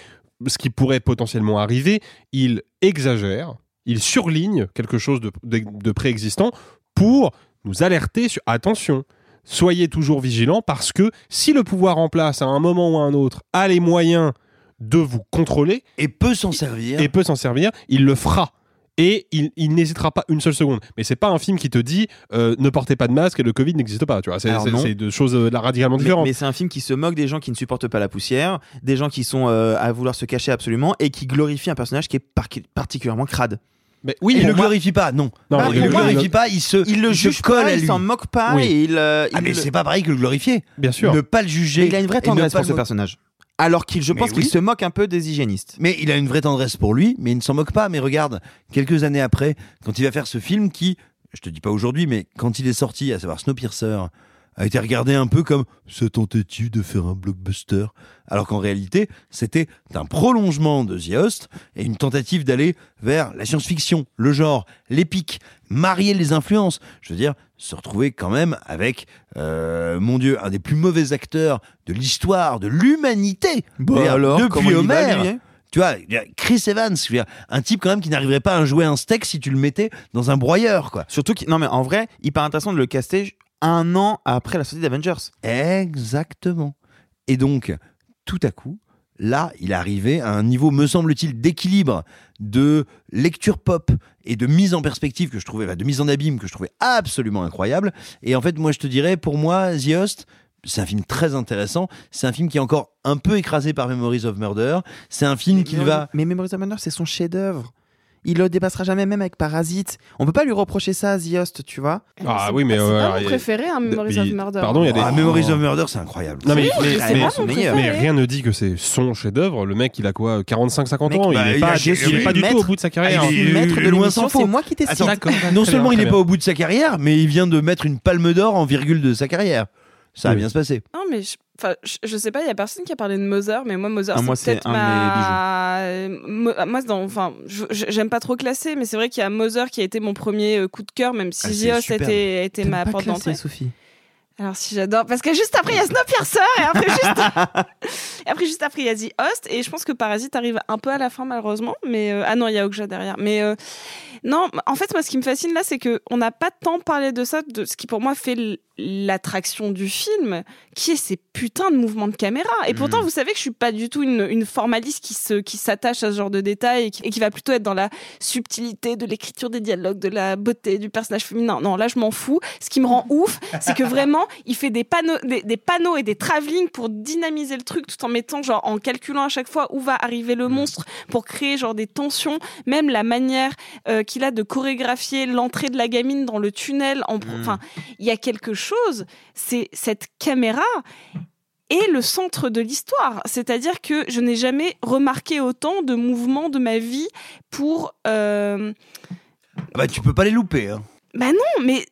S6: ce qui pourrait potentiellement arriver. Il exagère, il surligne quelque chose de, de- de préexistant pour nous alerter sur attention. Soyez toujours vigilants parce que si le pouvoir en place à un moment ou à un autre a les moyens de vous contrôler
S4: et peut s'en servir
S6: et peut s'en servir, il le fera et il, il n'hésitera pas une seule seconde. Mais c'est pas un film qui te dit euh, ne portez pas de masque et le Covid n'existe pas. Tu vois, c'est deux choses euh, là, radicalement
S1: Mais,
S6: différentes.
S1: mais c'est un film qui se moque des gens qui ne supportent pas la poussière, des gens qui sont euh, à vouloir se cacher absolument et qui glorifie un personnage qui est par- particulièrement crade.
S6: Mais
S4: il
S1: pour
S4: ne
S1: moi-
S4: glorifie pas, non.
S6: Non,
S1: Bah,
S4: il ne
S1: moi,
S4: glorifie pas, il se,
S1: il le juge
S4: colle
S1: pas, il s'en moque pas
S6: Oui.
S1: et il. euh,
S4: Ah,
S1: il
S4: mais
S1: le-
S4: c'est pas pareil que le glorifier.
S6: Bien sûr.
S4: Ne pas le juger.
S1: Mais il a une vraie tendresse pour
S4: le
S1: ce personnage. Alors qu'il, je pense
S4: oui.
S1: qu'il se moque un peu des hygiénistes.
S4: Mais il a une vraie tendresse pour lui, mais il ne s'en moque pas. Mais regarde, quelques années après, quand il va faire ce film qui, je te dis pas aujourd'hui, mais quand il est sorti, à savoir Snowpiercer, a été regardé un peu comme se tentait-il de faire un blockbuster Alors qu'en réalité, c'était un prolongement de The Host et une tentative d'aller vers la science-fiction, le genre, l'épique, marier les influences. Je veux dire, se retrouver quand même avec, euh, mon Dieu, un des plus mauvais acteurs de l'histoire, de l'humanité.
S1: Comment
S4: depuis Homer. tu vois, Chris Evans, un type quand même qui n'arriverait pas à jouer un steak si tu le mettais dans un broyeur, quoi.
S1: Surtout. Non, mais en vrai, hyper intéressant de le caster un an après la sortie d'Avengers.
S4: Exactement. Et donc, tout à coup, là, il est arrivé à un niveau, me semble-t-il, d'équilibre, de lecture pop et de mise en perspective que je trouvais, bah, de mise en abîme que je trouvais absolument incroyable. Et en fait, moi, je te dirais, pour moi, The Host, c'est un film très intéressant. C'est un film qui est encore un peu écrasé par Memories of Murder. C'est un film qui va.
S1: Mais Memories of Murder, c'est son chef-d'œuvre. Il le dépassera jamais, même avec Parasite. On peut pas lui reprocher ça à The Host, tu vois.
S6: Ah oui, mais
S3: C'est
S6: euh,
S3: pas mon
S6: y a-
S3: préféré, un Memories
S6: mais-
S3: of Murder.
S6: Pardon, il y a des.
S4: Ah, Memories of Murder, c'est incroyable.
S6: Non, mais,
S3: Oui,
S6: mais,
S3: c'est
S6: mais-
S3: pas mon
S1: meilleur.
S6: mais rien ne dit que c'est son chef-d'œuvre. Le mec, il a quoi 45-50
S1: Mec,
S6: ans Il
S4: bah,
S6: n'est
S4: il
S6: pas,
S4: a-
S6: il est
S4: je suis
S6: pas du
S1: maître.
S6: tout au bout de sa carrière.
S4: Ah, il est-
S1: maître de
S4: loin
S1: l'émission, c'est moi qui t'ai
S6: D'accord,
S4: non seulement il n'est pas au bout de sa carrière, mais il vient de mettre une palme d'or en virgule de sa carrière. Ça va
S6: Oui.
S4: bien se passer.
S3: Non, mais je, enfin, je, sais pas, il y a personne qui a parlé de Mother, mais moi, Mother,
S1: Ah, moi,
S3: c'est peut-être ma. Mo- Moi, c'est dans, enfin, j'aime pas trop classer, mais c'est vrai qu'il y a Mother qui a été mon premier euh, coup de cœur, même si
S4: Ah,
S3: Host
S4: superbe.
S3: était, ma
S1: pas
S3: porte
S1: classer,
S3: d'entrée.
S1: Sophie.
S3: Alors si j'adore, parce que juste après il y a Snowpiercer et après juste, et après juste après il y a The Host et je pense que Parasite arrive un peu à la fin malheureusement, mais euh, ah non il y a Okja derrière, mais euh, non en fait moi ce qui me fascine là c'est que on n'a pas tant parlé de ça, de ce qui pour moi fait l'attraction du film, qui est ces putains de mouvements de caméra. Et pourtant
S1: Mm.
S3: vous savez que je suis pas du tout une, une formaliste qui se qui s'attache à ce genre de détails et qui, et qui va plutôt être dans la subtilité de l'écriture des dialogues, de la beauté du personnage féminin. Non là je m'en fous. Ce qui me rend ouf, c'est que vraiment, il fait des panneaux, des, des panneaux et des travelling pour dynamiser le truc tout en mettant, genre, en calculant à chaque fois où va arriver le monstre pour créer, genre, des tensions. Même la manière euh, qu'il a de chorégraphier l'entrée de la gamine dans le tunnel. Pro- Enfin, il y a quelque chose. C'est cette caméra est le centre de l'histoire. C'est-à-dire que je n'ai jamais remarqué autant de mouvements de ma vie pour. euh,
S4: Ah bah, tu peux pas les louper. Hein.
S3: Bah non, mais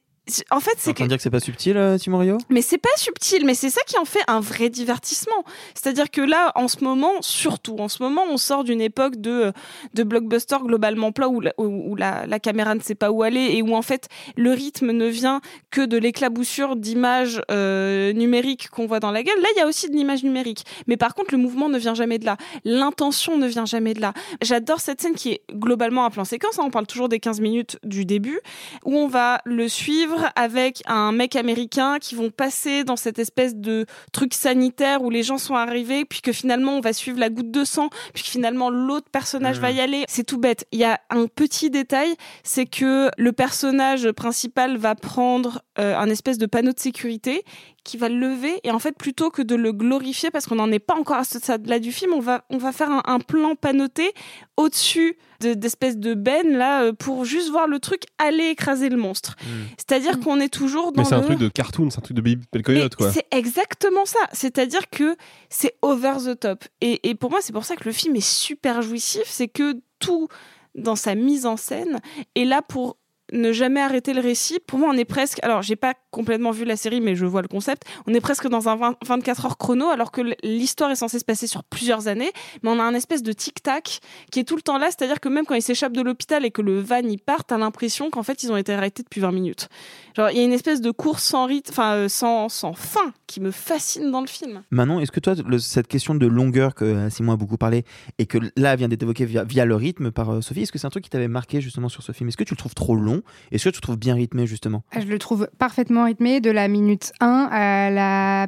S3: en fait,
S1: C'est
S3: que
S1: dire que c'est pas subtil, euh, Timorio?
S3: Mais c'est pas subtil, mais c'est ça qui en fait un vrai divertissement. C'est-à-dire que là, en ce moment, surtout en ce moment, on sort d'une époque de, de blockbuster globalement plat où, la, où- où la, la caméra ne sait pas où aller et où en fait le rythme ne vient que de l'éclaboussure d'images euh, numériques qu'on voit dans la gueule. Là, il y a aussi de l'image numérique, mais par contre, le mouvement ne vient jamais de là. L'intention ne vient jamais de là. J'adore cette scène qui est globalement un plan séquence. hein. on parle toujours des 15 minutes du début où on va le suivre avec un mec américain qui vont passer dans cette espèce de truc sanitaire où les gens sont arrivés, puis que finalement on va suivre la goutte de sang, puis que finalement l'autre personnage va y aller. C'est tout bête. Il y a un petit détail, c'est que le personnage principal va prendre euh, un espèce de panneau de sécurité qui va le lever et en fait plutôt que de le glorifier parce qu'on n'en est pas encore à ce stade-là du film, on va on va faire un, un plan panoté au-dessus de- d'espèces de bennes là euh, pour juste voir le truc aller écraser le monstre. C'est-à-dire qu'on est toujours dans
S6: Mais c'est un truc de cartoon, c'est un truc de Baby Belle Coyote, quoi.
S3: c'est exactement ça. C'est-à-dire que c'est over the top. Et, et pour moi, c'est pour ça que le film est super jouissif. C'est que tout dans sa mise en scène est là pour ne jamais arrêter le récit. Pour moi, on est presque. Alors, j'ai pas complètement vu la série, mais je vois le concept. On est presque dans un 20 24 heures chrono, alors que l'histoire est censée se passer sur plusieurs années. Mais on a un espèce de tic-tac qui est tout le temps là. C'est-à-dire que même quand ils s'échappent de l'hôpital et que le van y part, t'as l'impression qu'en fait, ils ont été arrêtés depuis 20 minutes. Genre, il y a une espèce de course sans rythme, enfin, euh, sans, sans fin, qui me fascine dans le film.
S1: Manon, est-ce que toi, cette question de longueur que euh, Simon a beaucoup parlé et que là vient d'être évoquée via, via le rythme par euh, Sophie, est-ce que c'est un truc qui t'avait marqué justement sur ce film? Est-ce que tu le trouves trop long? Long. Est-ce que tu le trouves bien rythmé justement?
S2: Ah, Je le trouve parfaitement rythmé de la minute 1 à la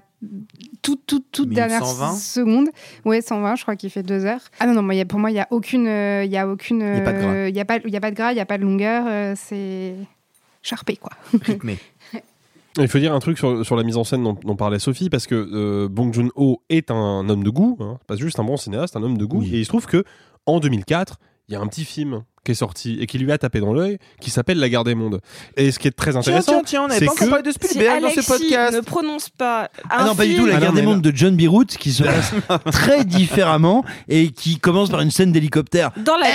S2: toute, toute, toute dernière
S1: 120?
S2: seconde. Ouais, 120, je crois qu'il fait deux heures. Ah non, non, moi, il y a- pour moi, il n'y a aucune. euh, Il y a aucune.
S1: y a pas de gras.
S2: euh, Il n'y a, pas- il y a pas de gras, il n'y a pas de longueur. euh, c'est charpé, quoi.
S1: Rythmé.
S6: Il faut dire un truc sur, sur la mise en scène dont, dont parlait Sophie, parce que euh, Bong Joon-ho est un homme de goût, hein, pas juste un bon cinéaste, un homme de goût. Et il se trouve que en 2004, il y a un petit film qui est sorti et qui lui a tapé dans l'œil, qui s'appelle La Guerre des Mondes. Et ce qui est très intéressant,
S1: tiens, tiens, on
S6: c'est
S1: pas
S6: que
S1: de
S3: Si
S1: Spielberg dans ce podcast.
S3: ne prononce pas.
S4: Ah non, pas du tout, la
S6: Ah
S4: guerre
S6: non,
S4: des mondes de John Beirut qui se passe très différemment et qui commence par une scène d'hélicoptère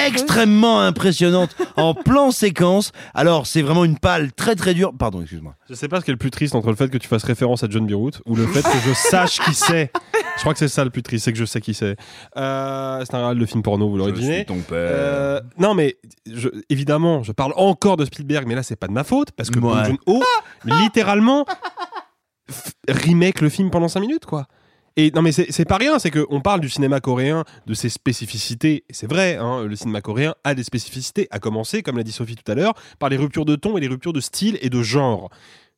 S4: extrêmement impressionnante en plan séquence. Alors, c'est vraiment une palle très très dure. Pardon, excuse-moi.
S6: Je sais pas ce qui est le plus triste entre le fait que tu fasses référence à John Beirut ou le fait que je sache qui c'est. Je crois que c'est ça le plus triste, c'est que je sais qui c'est. Euh, c'est un réel de film porno, vous l'aurez deviné.
S4: ton père.
S6: Euh, non, mais je- évidemment, je parle encore de Spielberg, mais là, c'est pas de ma faute parce que. Bong Joon-ho, littéralement, remake le film pendant 5 minutes, quoi. Et non, mais c'est pas rien, c'est qu'on parle du cinéma coréen, de ses spécificités, et c'est vrai, hein, le cinéma coréen a des spécificités, à commencer, comme l'a dit Sophie tout à l'heure, par les ruptures de ton et les ruptures de style et de genre.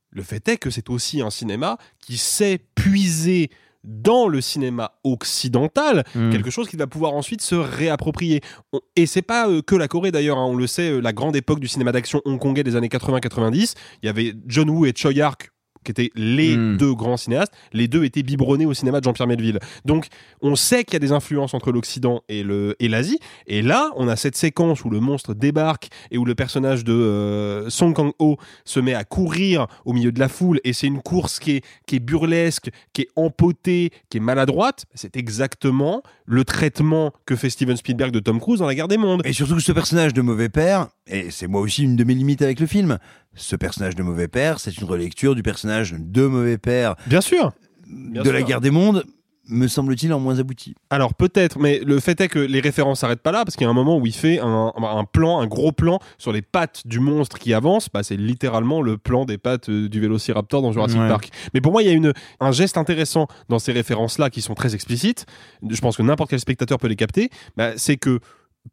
S6: Le fait est que c'est aussi un cinéma qui sait puiser dans le cinéma occidental
S1: Mm.
S6: quelque chose qu'il va pouvoir ensuite se réapproprier. On- et c'est pas euh, que la Corée d'ailleurs, hein, on le sait, euh, la grande époque du cinéma d'action hongkongais des années 80-90, il y avait John Woo et Choi Ark qui étaient les
S1: Mm.
S6: deux grands cinéastes, les deux étaient biberonnés au cinéma de Jean-Pierre Melville. Donc on sait qu'il y a des influences entre l'Occident et le et l'Asie. Et là, on a cette séquence où le monstre débarque et où le personnage de euh, Song Kang-ho se met à courir au milieu de la foule. Et c'est une course qui est, qui est burlesque, qui est empotée, qui est maladroite. C'est exactement le traitement que fait Steven Spielberg de Tom Cruise dans La Guerre des Mondes.
S4: Et surtout que ce personnage de mauvais père, et c'est moi aussi une de mes limites avec le film, ce personnage de mauvais père, c'est une relecture du personnage de mauvais père
S6: Bien sûr.
S4: de la guerre des mondes, me semble-t-il en moins abouti.
S6: Alors peut-être, mais le fait est que les références s'arrêtent pas là, parce qu'il y a un moment où il fait un, un plan, un gros plan sur les pattes du monstre qui avance. Bah, c'est littéralement le plan des pattes euh, du Vélociraptor dans Jurassic
S1: Ouais.
S6: Park. Mais pour moi, il y a une, un geste intéressant dans ces références-là qui sont très explicites. Je pense que n'importe quel spectateur peut les capter. Bah, c'est que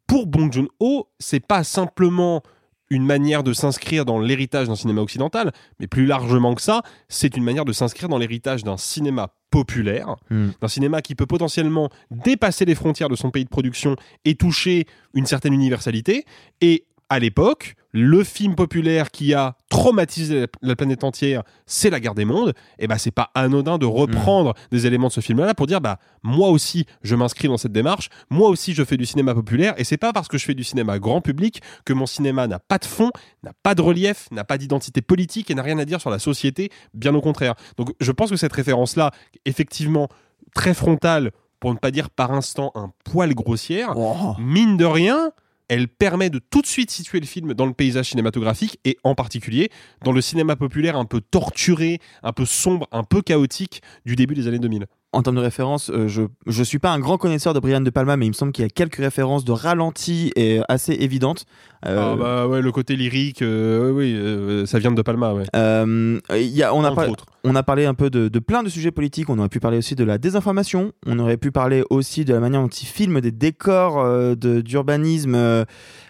S6: pour Bong Joon-ho, c'est pas simplement une manière de s'inscrire dans l'héritage d'un cinéma occidental, mais plus largement que ça, c'est une manière de s'inscrire dans l'héritage d'un cinéma populaire,
S1: Mm.
S6: d'un cinéma qui peut potentiellement dépasser les frontières de son pays de production et toucher une certaine universalité. Et à l'époque, le film populaire qui a traumatisé la- la planète entière, c'est La Guerre des Mondes. Et bah c'est pas anodin de reprendre des éléments de ce film-là pour dire bah moi aussi je m'inscris dans cette démarche, moi aussi je fais du cinéma populaire et c'est pas parce que je fais du cinéma grand public que mon cinéma n'a pas de fond, n'a pas de relief, n'a pas d'identité politique et n'a rien à dire sur la société, bien au contraire. Donc je pense que cette référence-là, effectivement très frontale, pour ne pas dire par instant un poil grossière,
S1: Oh.
S6: mine de rien, elle permet de tout de suite situer le film dans le paysage cinématographique et en particulier dans le cinéma populaire un peu torturé, un peu sombre, un peu chaotique du début des années 2000.
S1: En termes de références, euh, je je suis pas un grand connaisseur de Brian De Palma, mais il me semble qu'il y a quelques références de ralenti et assez évidentes. Euh,
S6: Ah bah ouais, le côté lyrique, euh, oui, euh, ça vient de De Palma, ouais.
S1: Y a, on, a par- on a parlé un peu de, de plein de sujets politiques. On aurait pu parler aussi de la désinformation. On aurait pu parler aussi de la manière dont il filme des décors de- d'urbanisme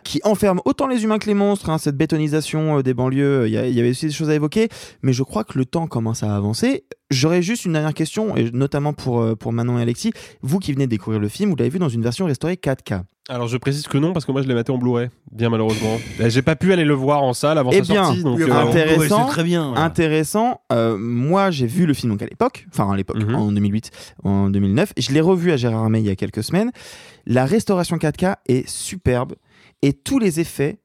S1: qui enferment autant les humains que les monstres. hein, cette bétonisation des banlieues, il y, y avait aussi des choses à évoquer. Mais je crois que le temps commence à avancer. J'aurais juste une dernière question, et notamment pour, euh, pour Manon et Alexis. Vous qui venez de découvrir le film, vous l'avez vu dans une version restaurée 4K.
S6: Alors je précise que non parce que moi je l'ai maté en Blu-ray, bien malheureusement. Eh, J'ai pas pu aller le voir en salle avant
S1: Eh
S6: sa
S1: bien,
S6: sortie, donc euh,
S1: intéressant,
S4: c'est très bien.
S1: intéressant. Euh, moi, j'ai vu le film donc à l'époque, enfin à l'époque,
S6: Mhm.
S1: en 2008, en 2009. Je l'ai revu à Gérard Armé il y a quelques semaines. La restauration 4K est superbe et tous les effets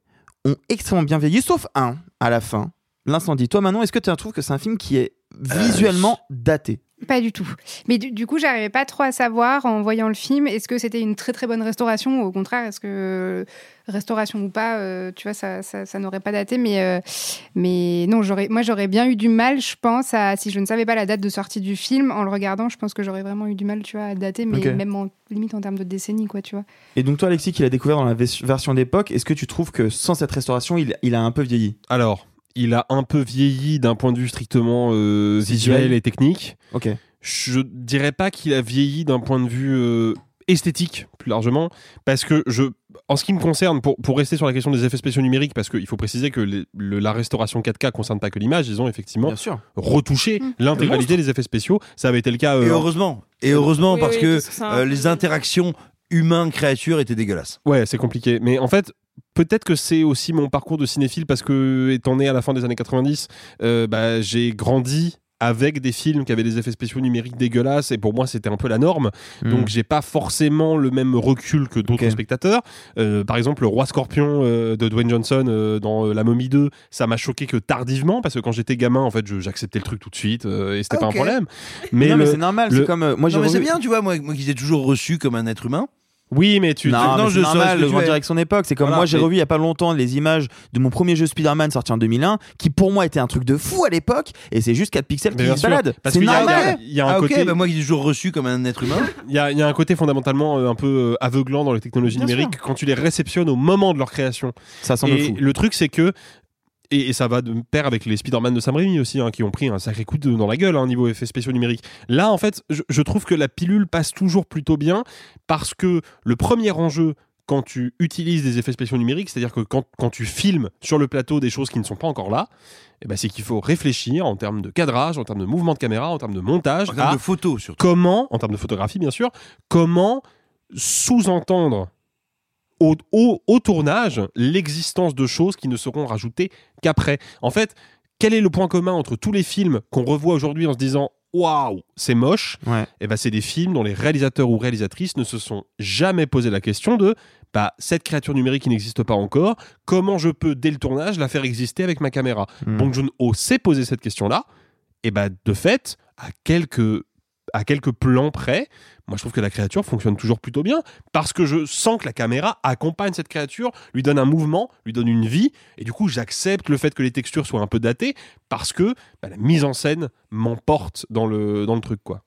S1: ont extrêmement bien vieilli, sauf un à la fin, l'incendie. Toi, Manon, est-ce que tu trouves que c'est un film qui est visuellement daté?
S2: Pas du tout. Mais du, du coup, j'arrivais pas trop à savoir en voyant le film, est-ce que c'était une très très bonne restauration ou au contraire, est-ce que euh, restauration ou pas, euh, tu vois, ça, ça, ça n'aurait pas daté. Mais, euh, mais non, j'aurais, moi j'aurais bien eu du mal, je pense, à, si je ne savais pas la date de sortie du film, en le regardant, je pense que j'aurais vraiment eu du mal, tu vois, à dater, mais même en limite en termes de décennie, quoi, tu vois.
S1: Et donc toi, Alexis, qui l'a découvert dans la vers- version d'époque, est-ce que tu trouves que sans cette restauration, il, il a un peu vieilli?
S6: Alors, il a un peu vieilli d'un point de vue strictement euh, visuel et technique.
S1: Ok.
S6: Je dirais pas qu'il a vieilli d'un point de vue euh, esthétique, plus largement, parce que je, en ce qui me concerne, pour, pour rester sur la question des effets spéciaux numériques, parce qu'il faut préciser que les- le- la restauration 4K concerne pas que l'image, ils ont effectivement
S1: sûr.
S6: retouché l'intégralité des effets spéciaux. Ça avait été le cas. euh,
S4: Et heureusement. Et heureusement
S3: Oui,
S4: parce
S3: oui,
S4: que
S3: parce
S4: euh, les interactions humain-créature étaient dégueulasses.
S6: Ouais, c'est compliqué. Mais en fait, peut-être que c'est aussi mon parcours de cinéphile parce que, étant né à la fin des années 90, euh, bah, j'ai grandi avec des films qui avaient des effets spéciaux numériques dégueulasses et pour moi c'était un peu la norme
S1: Hmm.
S6: donc j'ai pas forcément le même recul que d'autres spectateurs Euh, par exemple le roi scorpion euh, de Dwayne Johnson euh, dans La momie 2 ça m'a choqué que tardivement parce que quand j'étais gamin en fait j'acceptais le truc tout de suite euh, et c'était
S4: Ah,
S6: pas un problème
S1: Mais mais c'est normal.
S6: le-
S1: C'est comme euh, moi j'ai
S4: non mais c'est
S1: revu-
S4: bien, tu vois, moi, moi qui ai toujours reçu comme un être humain.
S6: Oui mais tu
S1: Non,
S4: Non,
S1: mais
S4: je
S1: normal
S4: que
S1: de grandir avec son époque. C'est comme
S4: Voilà,
S1: moi, j'ai
S4: mais-
S1: revu il y a pas longtemps les images de mon premier jeu Spider-Man sorti en 2001, qui pour moi était un truc de fou à l'époque, et c'est juste 4 pixels
S6: Mais
S1: qui se baladent.
S6: parce
S1: C'est
S6: qu'il y a-
S1: normal.
S6: il y a un
S4: ah ok,
S6: côté-
S4: bah moi qui ai toujours reçu comme un être humain.
S6: Il y, a, il y a un côté fondamentalement euh, un peu euh, aveuglant dans les technologies
S1: Bien
S6: numériques quand tu les réceptionnes au moment de leur création.
S1: Ça semble
S6: Et
S1: fou.
S6: le truc, c'est que. Et, et ça va de pair avec les Spider-Man de Sam Raimi aussi, hein, qui ont pris un sacré coup de- dans la gueule, hein, niveau effets spéciaux numériques. Là, en fait, je, je trouve que la pilule passe toujours plutôt bien parce que le premier enjeu quand tu utilises des effets spéciaux numériques, c'est-à-dire que quand, quand tu filmes sur le plateau des choses qui ne sont pas encore là, eh ben, c'est qu'il faut réfléchir en termes de cadrage, en termes de mouvement de caméra, en termes de montage,
S4: En termes de photos surtout.
S6: comment, en termes de photographie bien sûr, comment sous-entendre au, au- au tournage l'existence de choses qui ne seront rajoutées qu'après. En fait, quel est le point commun entre tous les films qu'on revoit aujourd'hui en se disant waouh, c'est moche
S1: Ouais.
S6: Et ben c'est des films dont les réalisateurs ou réalisatrices ne se sont jamais posé la question de bah cette créature numérique qui n'existe pas encore, comment je peux dès le tournage la faire exister avec ma caméra?
S1: Hmm.
S6: Bong Joon-ho s'est posé cette question-là et bah de fait à quelques à quelques plans près, moi je trouve que la créature fonctionne toujours plutôt bien parce que je sens que la caméra accompagne cette créature, lui donne un mouvement, lui donne une vie et du coup j'accepte le fait que les textures soient un peu datées parce que bah, la mise en scène m'emporte dans le dans le truc quoi.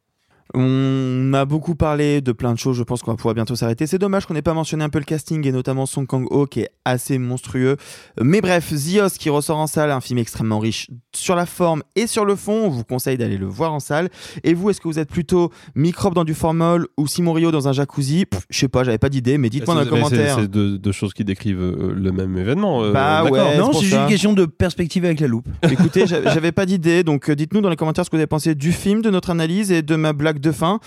S1: On a beaucoup parlé de plein de choses, je pense qu'on va pouvoir bientôt s'arrêter. C'est dommage qu'on n'ait pas mentionné un peu le casting et notamment Song Kang-ho qui est assez monstrueux. Mais bref, Zios qui ressort en salle, un film extrêmement riche sur la forme et sur le fond. On vous conseille d'aller le voir en salle. Et vous, est-ce que vous êtes plutôt microbe dans du formol ou Simon Rio dans un jacuzzi? Pff, Je sais pas, j'avais pas d'idée, mais dites-moi dans les commentaires.
S6: C'est deux, deux choses qui décrivent euh, le même événement. euh,
S1: Bah ouais,
S4: non,
S1: c'est
S4: juste une question de perspective avec la loupe.
S1: Écoutez, j'a- j'avais pas d'idée, donc euh, dites-nous dans les commentaires ce que vous avez pensé du film, de notre analyse et de ma blague de fin.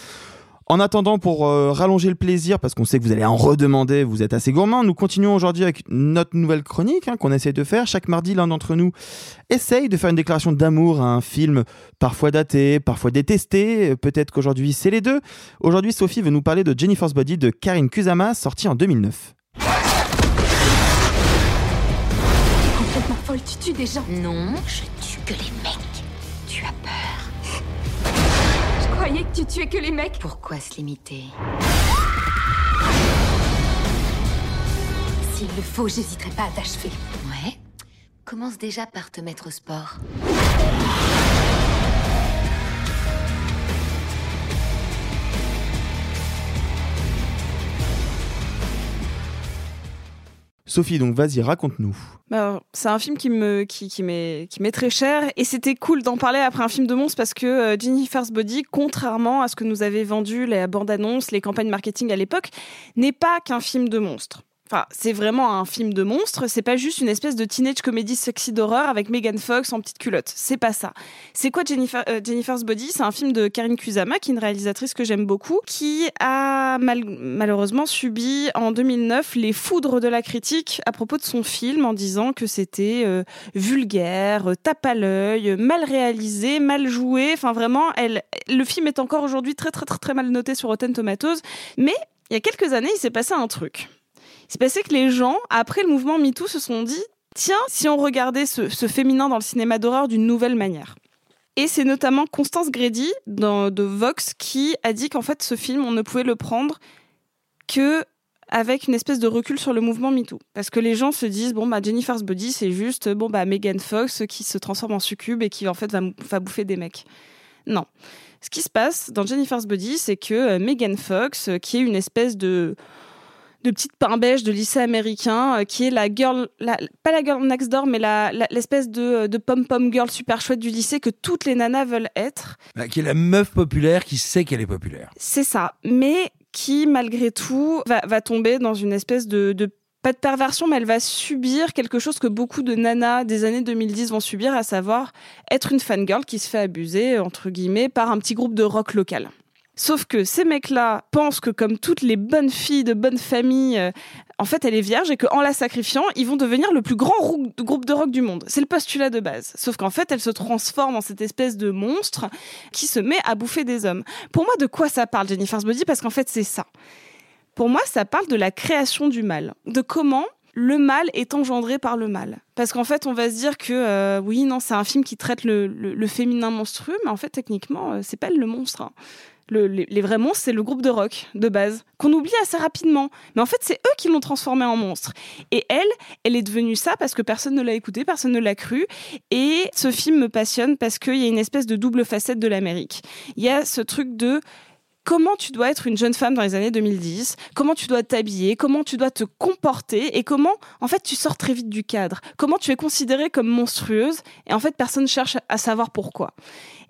S1: En attendant, pour euh, rallonger le plaisir, parce qu'on sait que vous allez en redemander, vous êtes assez gourmand, nous continuons aujourd'hui avec notre nouvelle chronique hein, qu'on essaye de faire. Chaque mardi, l'un d'entre nous essaye de faire une déclaration d'amour à un film parfois daté, parfois détesté. Peut-être qu'aujourd'hui, c'est les deux. Aujourd'hui, Sophie veut nous parler de Jennifer's Body de Karine Kusama, sorti en 2009.
S8: Complètement folle, tu tues des gens. Non, je tue que les mecs. Tu as peur. Croyais que tu tuais que les mecs. Pourquoi se limiter S'il le faut, j'hésiterai pas à t'achever. Ouais. Commence déjà par te mettre au sport.
S1: Sophie, donc vas-y, raconte-nous.
S3: Bah, c'est un film qui me qui, qui m'est qui m'est très cher et c'était cool d'en parler après un film de monstre parce que euh, Jennifer's Body, contrairement à ce que nous avaient vendu les bandes annonces, les campagnes marketing à l'époque, n'est pas qu'un film de monstre. Enfin, c'est vraiment un film de monstre. C'est pas juste une espèce de teenage comédie sexy d'horreur avec Megan Fox en petite culotte. C'est pas ça. C'est quoi euh, Jennifer's Body? C'est un film de Karine Kusama, qui est une réalisatrice que j'aime beaucoup, qui a mal- malheureusement subi en 2009 les foudres de la critique à propos de son film en disant que c'était euh, vulgaire, euh, tape à l'œil, mal réalisé, mal joué. Enfin, vraiment, elle, le film est encore aujourd'hui très très très très mal noté sur Rotten Tomatoes. Mais il y a quelques années, il s'est passé un truc. Il s'est passé que les gens, après le mouvement MeToo, se sont dit tiens, si on regardait ce, féminin dans le cinéma d'horreur d'une nouvelle manière. Et c'est notamment Constance Grady de Vox qui a dit qu'en fait, ce film, on ne pouvait le prendre que avec une espèce de recul sur le mouvement MeToo. Parce que les gens se disent, bon, bah, Jennifer's Body, c'est juste, bon, bah, Megan Fox qui se transforme en succube et qui, en fait, va bouffer des mecs. Non. Ce qui se passe dans Jennifer's Body, c'est que euh, Megan Fox, euh, qui est une espèce de de petite beige de lycée américain, euh, qui est la girl, la- pas la girl next door, mais la- la- l'espèce de, de pom-pom girl super chouette du lycée que toutes les nanas veulent être.
S4: Bah, qui est la meuf populaire qui sait qu'elle est populaire.
S3: C'est ça. Mais qui, malgré tout, va, va tomber dans une espèce de, de pas de perversion, mais elle va subir quelque chose que beaucoup de nanas des années 2010 vont subir, à savoir être une fangirl qui se fait abuser, entre guillemets, par un petit groupe de rock local. Sauf que ces mecs-là pensent que comme toutes les bonnes filles de bonne famille, euh, en fait, elle est vierge et qu'en la sacrifiant, ils vont devenir le plus grand rou- groupe de rock du monde. C'est le postulat de base. Sauf qu'en fait, elle se transforme en cette espèce de monstre qui se met à bouffer des hommes. Pour moi, de quoi ça parle, Jennifer's Body? Parce qu'en fait, c'est ça. Pour moi, ça parle de la création du mal, de comment le mal est engendré par le mal. Parce qu'en fait, on va se dire que euh, oui, non, c'est un film qui traite le, féminin monstrueux, mais en fait, techniquement, euh, c'est pas le monstre. hein. Le- les, les vrais monstres, c'est le groupe de rock de base, qu'on oublie assez rapidement. Mais en fait, c'est eux qui l'ont transformé en monstre. Et elle, elle est devenue ça parce que personne ne l'a écouté, personne ne l'a cru. Et ce film me passionne parce qu'il y a une espèce de double facette de l'Amérique. Il y a ce truc de comment tu dois être une jeune femme dans les années 2010, comment tu dois t'habiller, comment tu dois te comporter et comment, en fait, tu sors très vite du cadre. Comment tu es considérée comme monstrueuse et en fait, personne cherche à savoir pourquoi.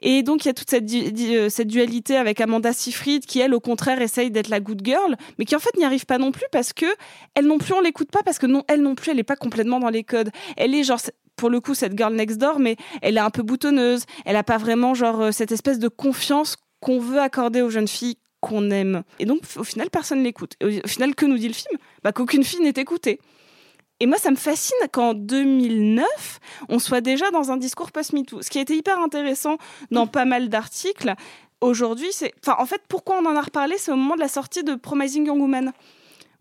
S3: Et donc, il y a toute euh, cette dualité avec Amanda Seyfried qui, elle, au contraire, essaye d'être la good girl, mais qui, en fait, n'y arrive pas non plus parce que elle non plus, on l'écoute pas parce que non, elle non plus, elle n'est pas complètement dans les codes. Elle est genre, pour le coup, cette girl next door, mais elle est un peu boutonneuse. Elle a pas vraiment, genre, euh, cette espèce de confiance qu'on veut accorder aux jeunes filles qu'on aime. Et donc, au final, personne l'écoute. Au final, que nous dit le film? Bah, Qu'aucune fille n'est écoutée. Et moi, ça me fascine qu'en 2009, on soit déjà dans un discours post-MeToo. Ce qui a été hyper intéressant dans pas mal d'articles, aujourd'hui, c'est. Enfin, en fait, pourquoi on en a reparlé C'est au moment de la sortie de Promising Young Woman.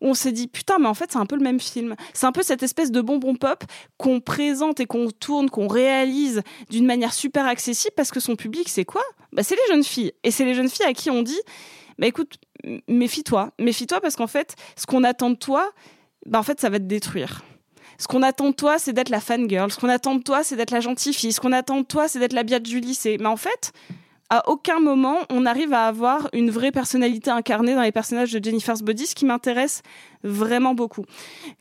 S3: Où on s'est dit, putain, mais en fait, c'est un peu le même film. C'est un peu cette espèce de bonbon pop qu'on présente et qu'on tourne, qu'on réalise d'une manière super accessible parce que son public, c'est quoi? Bah, C'est les jeunes filles. Et c'est les jeunes filles à qui on dit, bah écoute, méfie-toi. Méfie-toi parce qu'en fait, ce qu'on attend de toi, bah en fait, ça va te détruire. Ce qu'on attend de toi, c'est d'être la fangirl. Ce qu'on attend de toi, c'est d'être la gentille fille. Ce qu'on attend de toi, c'est d'être la biatch du lycée. Mais en fait, à aucun moment, on arrive à avoir une vraie personnalité incarnée dans les personnages de Jennifer's Body, ce qui m'intéresse vraiment beaucoup.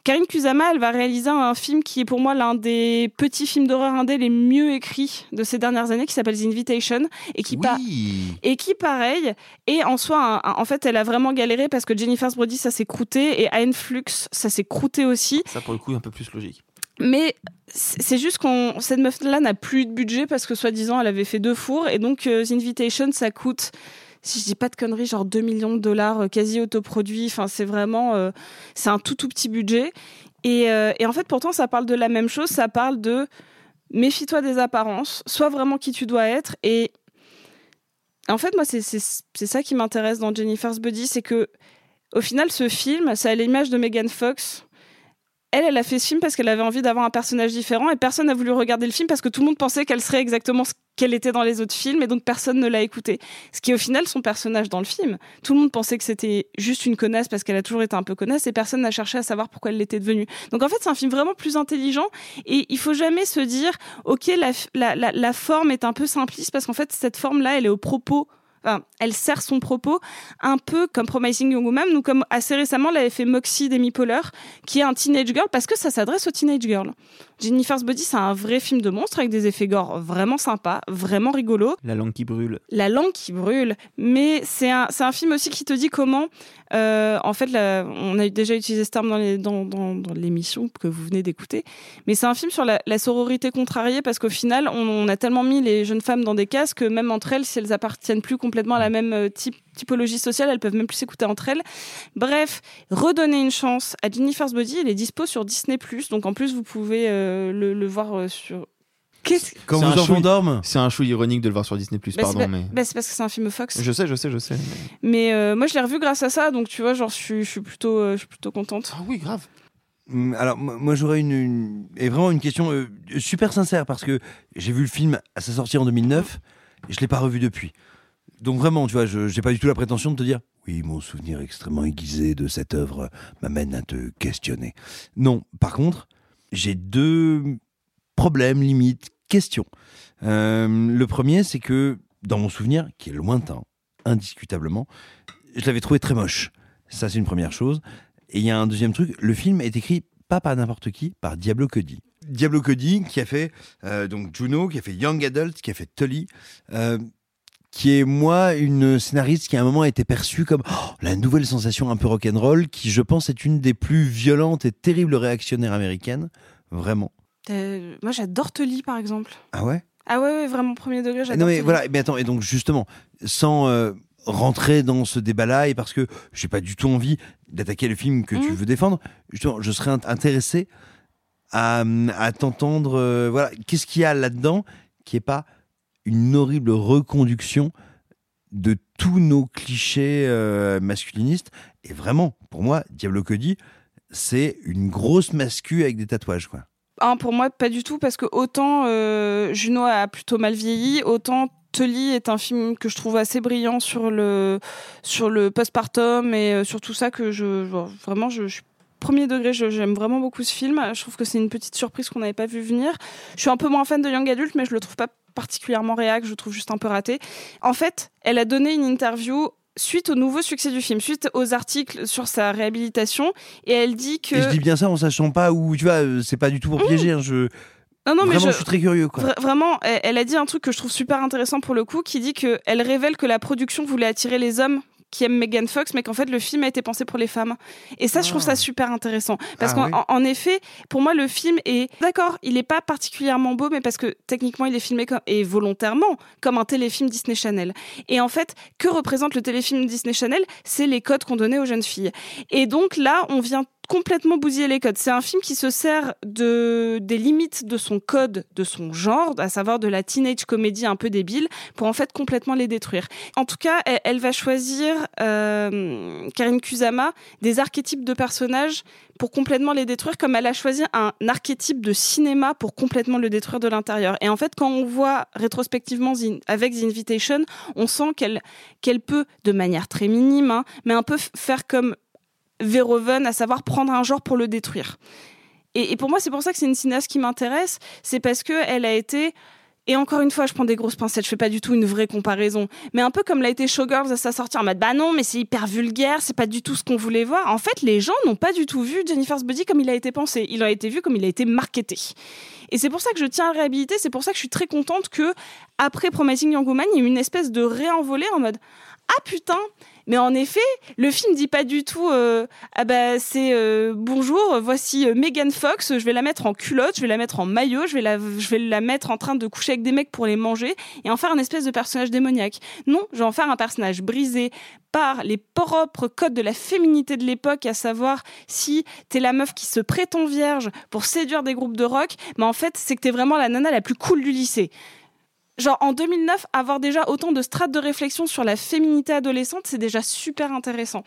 S3: Karine Kusama, elle va réaliser un film qui est pour moi l'un des petits films d'horreur indé les mieux écrits de ces dernières années, qui s'appelle The Invitation, et qui, pa- et qui pareil, et en soi, en fait, elle a vraiment galéré parce que Jennifer's Body, ça s'est croûté, et Iron Flux, ça s'est croûté aussi.
S1: Ça, pour le coup, est un peu plus logique.
S3: Mais c'est juste qu'on cette meuf là n'a plus de budget parce que soi-disant elle avait fait deux fours. Et donc euh, The Invitation ça coûte si je dis pas de conneries genre 2 millions de dollars euh, quasi autoproduit. Enfin c'est vraiment euh, c'est un tout tout petit budget. Et, euh, et en fait pourtant ça parle de la même chose. Ça parle de méfie-toi des apparences sois vraiment qui tu dois être. Et en fait moi c'est ça qui m'intéresse dans Jennifer's Body c'est que au final ce film c'est à l'image de Megan Fox elle, elle a fait ce film parce qu'elle avait envie d'avoir un personnage différent et personne n'a voulu regarder le film parce que tout le monde pensait qu'elle serait exactement ce qu'elle était dans les autres films et donc personne ne l'a écouté. Ce qui est au final son personnage dans le film. Tout le monde pensait que c'était juste une connasse parce qu'elle a toujours été un peu connasse et personne n'a cherché à savoir pourquoi elle l'était devenue. Donc en fait, c'est un film vraiment plus intelligent et il faut jamais se dire, ok, la, la, la, la forme est un peu simpliste parce qu'en fait, cette forme-là, elle est au propos Elle sert son propos un peu comme Promising Young Woman ou comme assez récemment l'avait fait Moxie d'Amy qui est un teenage girl parce que ça s'adresse aux teenage girls. Jennifer's Body, c'est un vrai film de monstre avec des effets gore vraiment sympas, vraiment rigolo.
S1: La langue qui brûle.
S3: La langue qui brûle, mais c'est un, c'est un film aussi qui te dit comment, euh, en fait, la- on a déjà utilisé ce terme dans, les- dans, dans, dans l'émission que vous venez d'écouter, mais c'est un film sur la, la sororité contrariée parce qu'au final, on, on a tellement mis les jeunes femmes dans des cases que même entre elles, si elles appartiennent plus complètement à la même euh, type, typologie sociale, elles peuvent même plus s'écouter entre elles. Bref, redonner une chance à Jennifer's Body, il est dispo sur Disney+, donc en plus vous pouvez euh, le, le voir euh, sur... Qu'est-ce
S4: Quand
S1: C'est
S4: vos enfants dorment
S1: C'est un chou ironique de le voir sur Disney+,
S3: Bah, c'est
S1: pardon,
S3: pas-
S1: mais...
S3: bah, c'est parce que c'est un film Fox.
S1: Je sais, je sais, je sais.
S3: Mais euh, moi, je l'ai revu grâce à ça, donc tu vois, genre, je suis, je suis plutôt, euh, je suis plutôt contente.
S1: Ah oui, grave.
S4: Hum, Alors, moi, moi, j'aurais une, une- et vraiment une question euh, super sincère parce que j'ai vu le film à sa sortie en 2009 et je l'ai pas revu depuis. Donc vraiment, tu vois, je n'ai pas du tout la prétention de te dire oui, mon souvenir extrêmement aiguisé de cette œuvre m'amène à te questionner. Non, par contre, j'ai deux problèmes, limites, questions. Euh, le premier, c'est que dans mon souvenir, qui est lointain, indiscutablement, je l'avais trouvé très moche. Ça, c'est une première chose. Et il y a un deuxième truc, le film est écrit pas par n'importe qui, par Diablo Cody. Diablo Cody qui a fait euh, donc Juno, qui a fait Young Adult, qui a fait Tully. Euh, qui est moi une scénariste qui à un moment a été perçue comme oh, la nouvelle sensation un peu rock'n'roll, qui je pense est une des plus violentes et terribles réactionnaires américaines, vraiment.
S3: Euh, Moi, j'adore Tully, par exemple.
S4: Ah ouais?
S3: Ah ouais, ouais, vraiment premier degré,
S4: Non
S3: j'adore.
S4: mais
S3: Tully.
S4: voilà, mais attends, et donc justement, sans euh, rentrer dans ce débat-là, et parce que j'ai pas du tout envie d'attaquer le film que tu
S3: Mhm.
S4: veux défendre, justement, je serais int- intéressé à, à t'entendre, euh, voilà, qu'est-ce qu'il y a là-dedans qui est pas une horrible reconduction de tous nos clichés euh, masculinistes. Et vraiment, pour moi, Diablo Cody, c'est une grosse mascu avec des tatouages, quoi.
S3: Ah, pour moi, pas du tout, parce que autant euh, Juno a plutôt mal vieilli, autant Tully est un film que je trouve assez brillant sur le, sur le postpartum et euh, sur tout ça que je. Vraiment, je, suis premier degré, j'aime vraiment beaucoup ce film. Je trouve que c'est une petite surprise qu'on n'avait pas vu venir. Je suis un peu moins fan de Young Adult, mais je le trouve pas particulièrement réac, je trouve juste un peu raté. En fait, elle a donné une interview suite au nouveau succès du film, suite aux articles sur sa réhabilitation, et elle dit que.
S4: Et je dis bien ça en sachant pas où, tu vois, euh, c'est pas du tout pour piéger. hein, je...
S3: Non, non, mais
S4: Vraiment,
S3: je,
S4: je suis très curieux, quoi.
S3: Vraiment, elle, elle a dit un truc que je trouve super intéressant pour le coup, qui dit que elle révèle que la production voulait attirer les hommes qui aiment Megan Fox, mais qu'en fait le film a été pensé pour les femmes. Et ça, je trouve ça super intéressant, parce
S4: Ah
S3: qu'en
S4: oui.
S3: effet, pour moi, le film est d'accord, il est pas particulièrement beau, mais parce que techniquement, il est filmé comme et volontairement comme un téléfilm Disney Channel. Et en fait, que représente le téléfilm Disney Channel? C'est les codes qu'on donnait aux jeunes filles. Et donc là, on vient complètement bousiller les codes. C'est un film qui se sert de des limites de son code, de son genre, à savoir de la teenage comédie un peu débile, pour en fait complètement les détruire. En tout cas, elle, va choisir euh, Karine Kusama des archétypes de personnages pour complètement les détruire, comme elle a choisi un archétype de cinéma pour complètement le détruire de l'intérieur. Et en fait, quand on voit rétrospectivement avec The Invitation, on sent qu'elle qu'elle peut, de manière très minime, hein, mais un peu faire comme Verhoeven, à savoir prendre un genre pour le détruire. Et, pour moi, c'est pour ça que c'est une cinéaste qui m'intéresse, c'est parce que elle a été et encore une fois, je prends des grosses pincettes, je fais pas du tout une vraie comparaison. Mais un peu comme l'a été Showgirls à sa sortie en mode bah non, mais c'est hyper vulgaire, c'est pas du tout ce qu'on voulait voir. En fait, les gens n'ont pas du tout vu Jennifer's Body comme il a été pensé. Il a été vu comme il a été marketé. Et c'est pour ça que je tiens à le réhabiliter, c'est pour ça que je suis très contente que, après Promising Young Woman, il y ait une espèce de réenvolée en mode ah putain mais en effet le film dit pas du tout euh, ah bah c'est euh, bonjour voici euh, Megan Fox je vais la mettre en culotte je vais la mettre en maillot je vais la je vais la mettre en train de coucher avec des mecs pour les manger et en faire un espèce de personnage démoniaque. Non je vais en faire un personnage brisé par les propres codes de la féminité de l'époque à savoir si t'es la meuf qui se prétend vierge pour séduire des groupes de rock mais en fait c'est que t'es vraiment la nana la plus cool du lycée Genre en 2009, avoir déjà autant de strates de réflexion sur la féminité adolescente, c'est déjà super intéressant.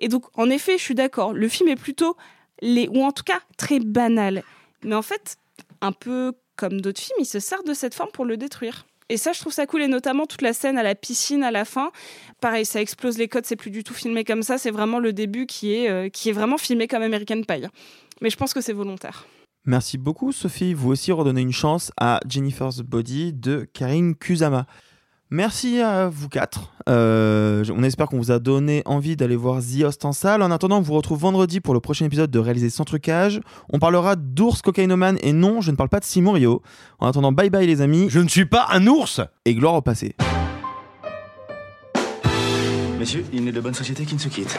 S3: Et donc, en effet, je suis d'accord. Le film est plutôt, les, ou en tout cas, très banal. Mais en fait, un peu comme d'autres films, il se sert de cette forme pour le détruire. Et ça, je trouve ça cool. Et notamment toute la scène à la piscine à la fin. Pareil, ça explose les codes, c'est plus du tout filmé comme ça. C'est vraiment le début qui est, euh, qui est vraiment filmé comme American Pie. Mais je pense que c'est volontaire.
S1: Merci beaucoup, Sophie. Vous aussi redonnez une chance à Jennifer's Body de Karine Kusama. Merci à vous quatre. Euh, on espère qu'on vous a donné envie d'aller voir The Host en salle. En attendant, on vous retrouve vendredi pour le prochain épisode de Réaliser sans trucage. On parlera d'ours cocaïnomane et non, je ne parle pas de Simon Rio. En attendant, bye bye les amis.
S4: Je ne suis pas un ours
S1: Et gloire au passé.
S9: Messieurs, il n'est de bonne société qui ne se quitte.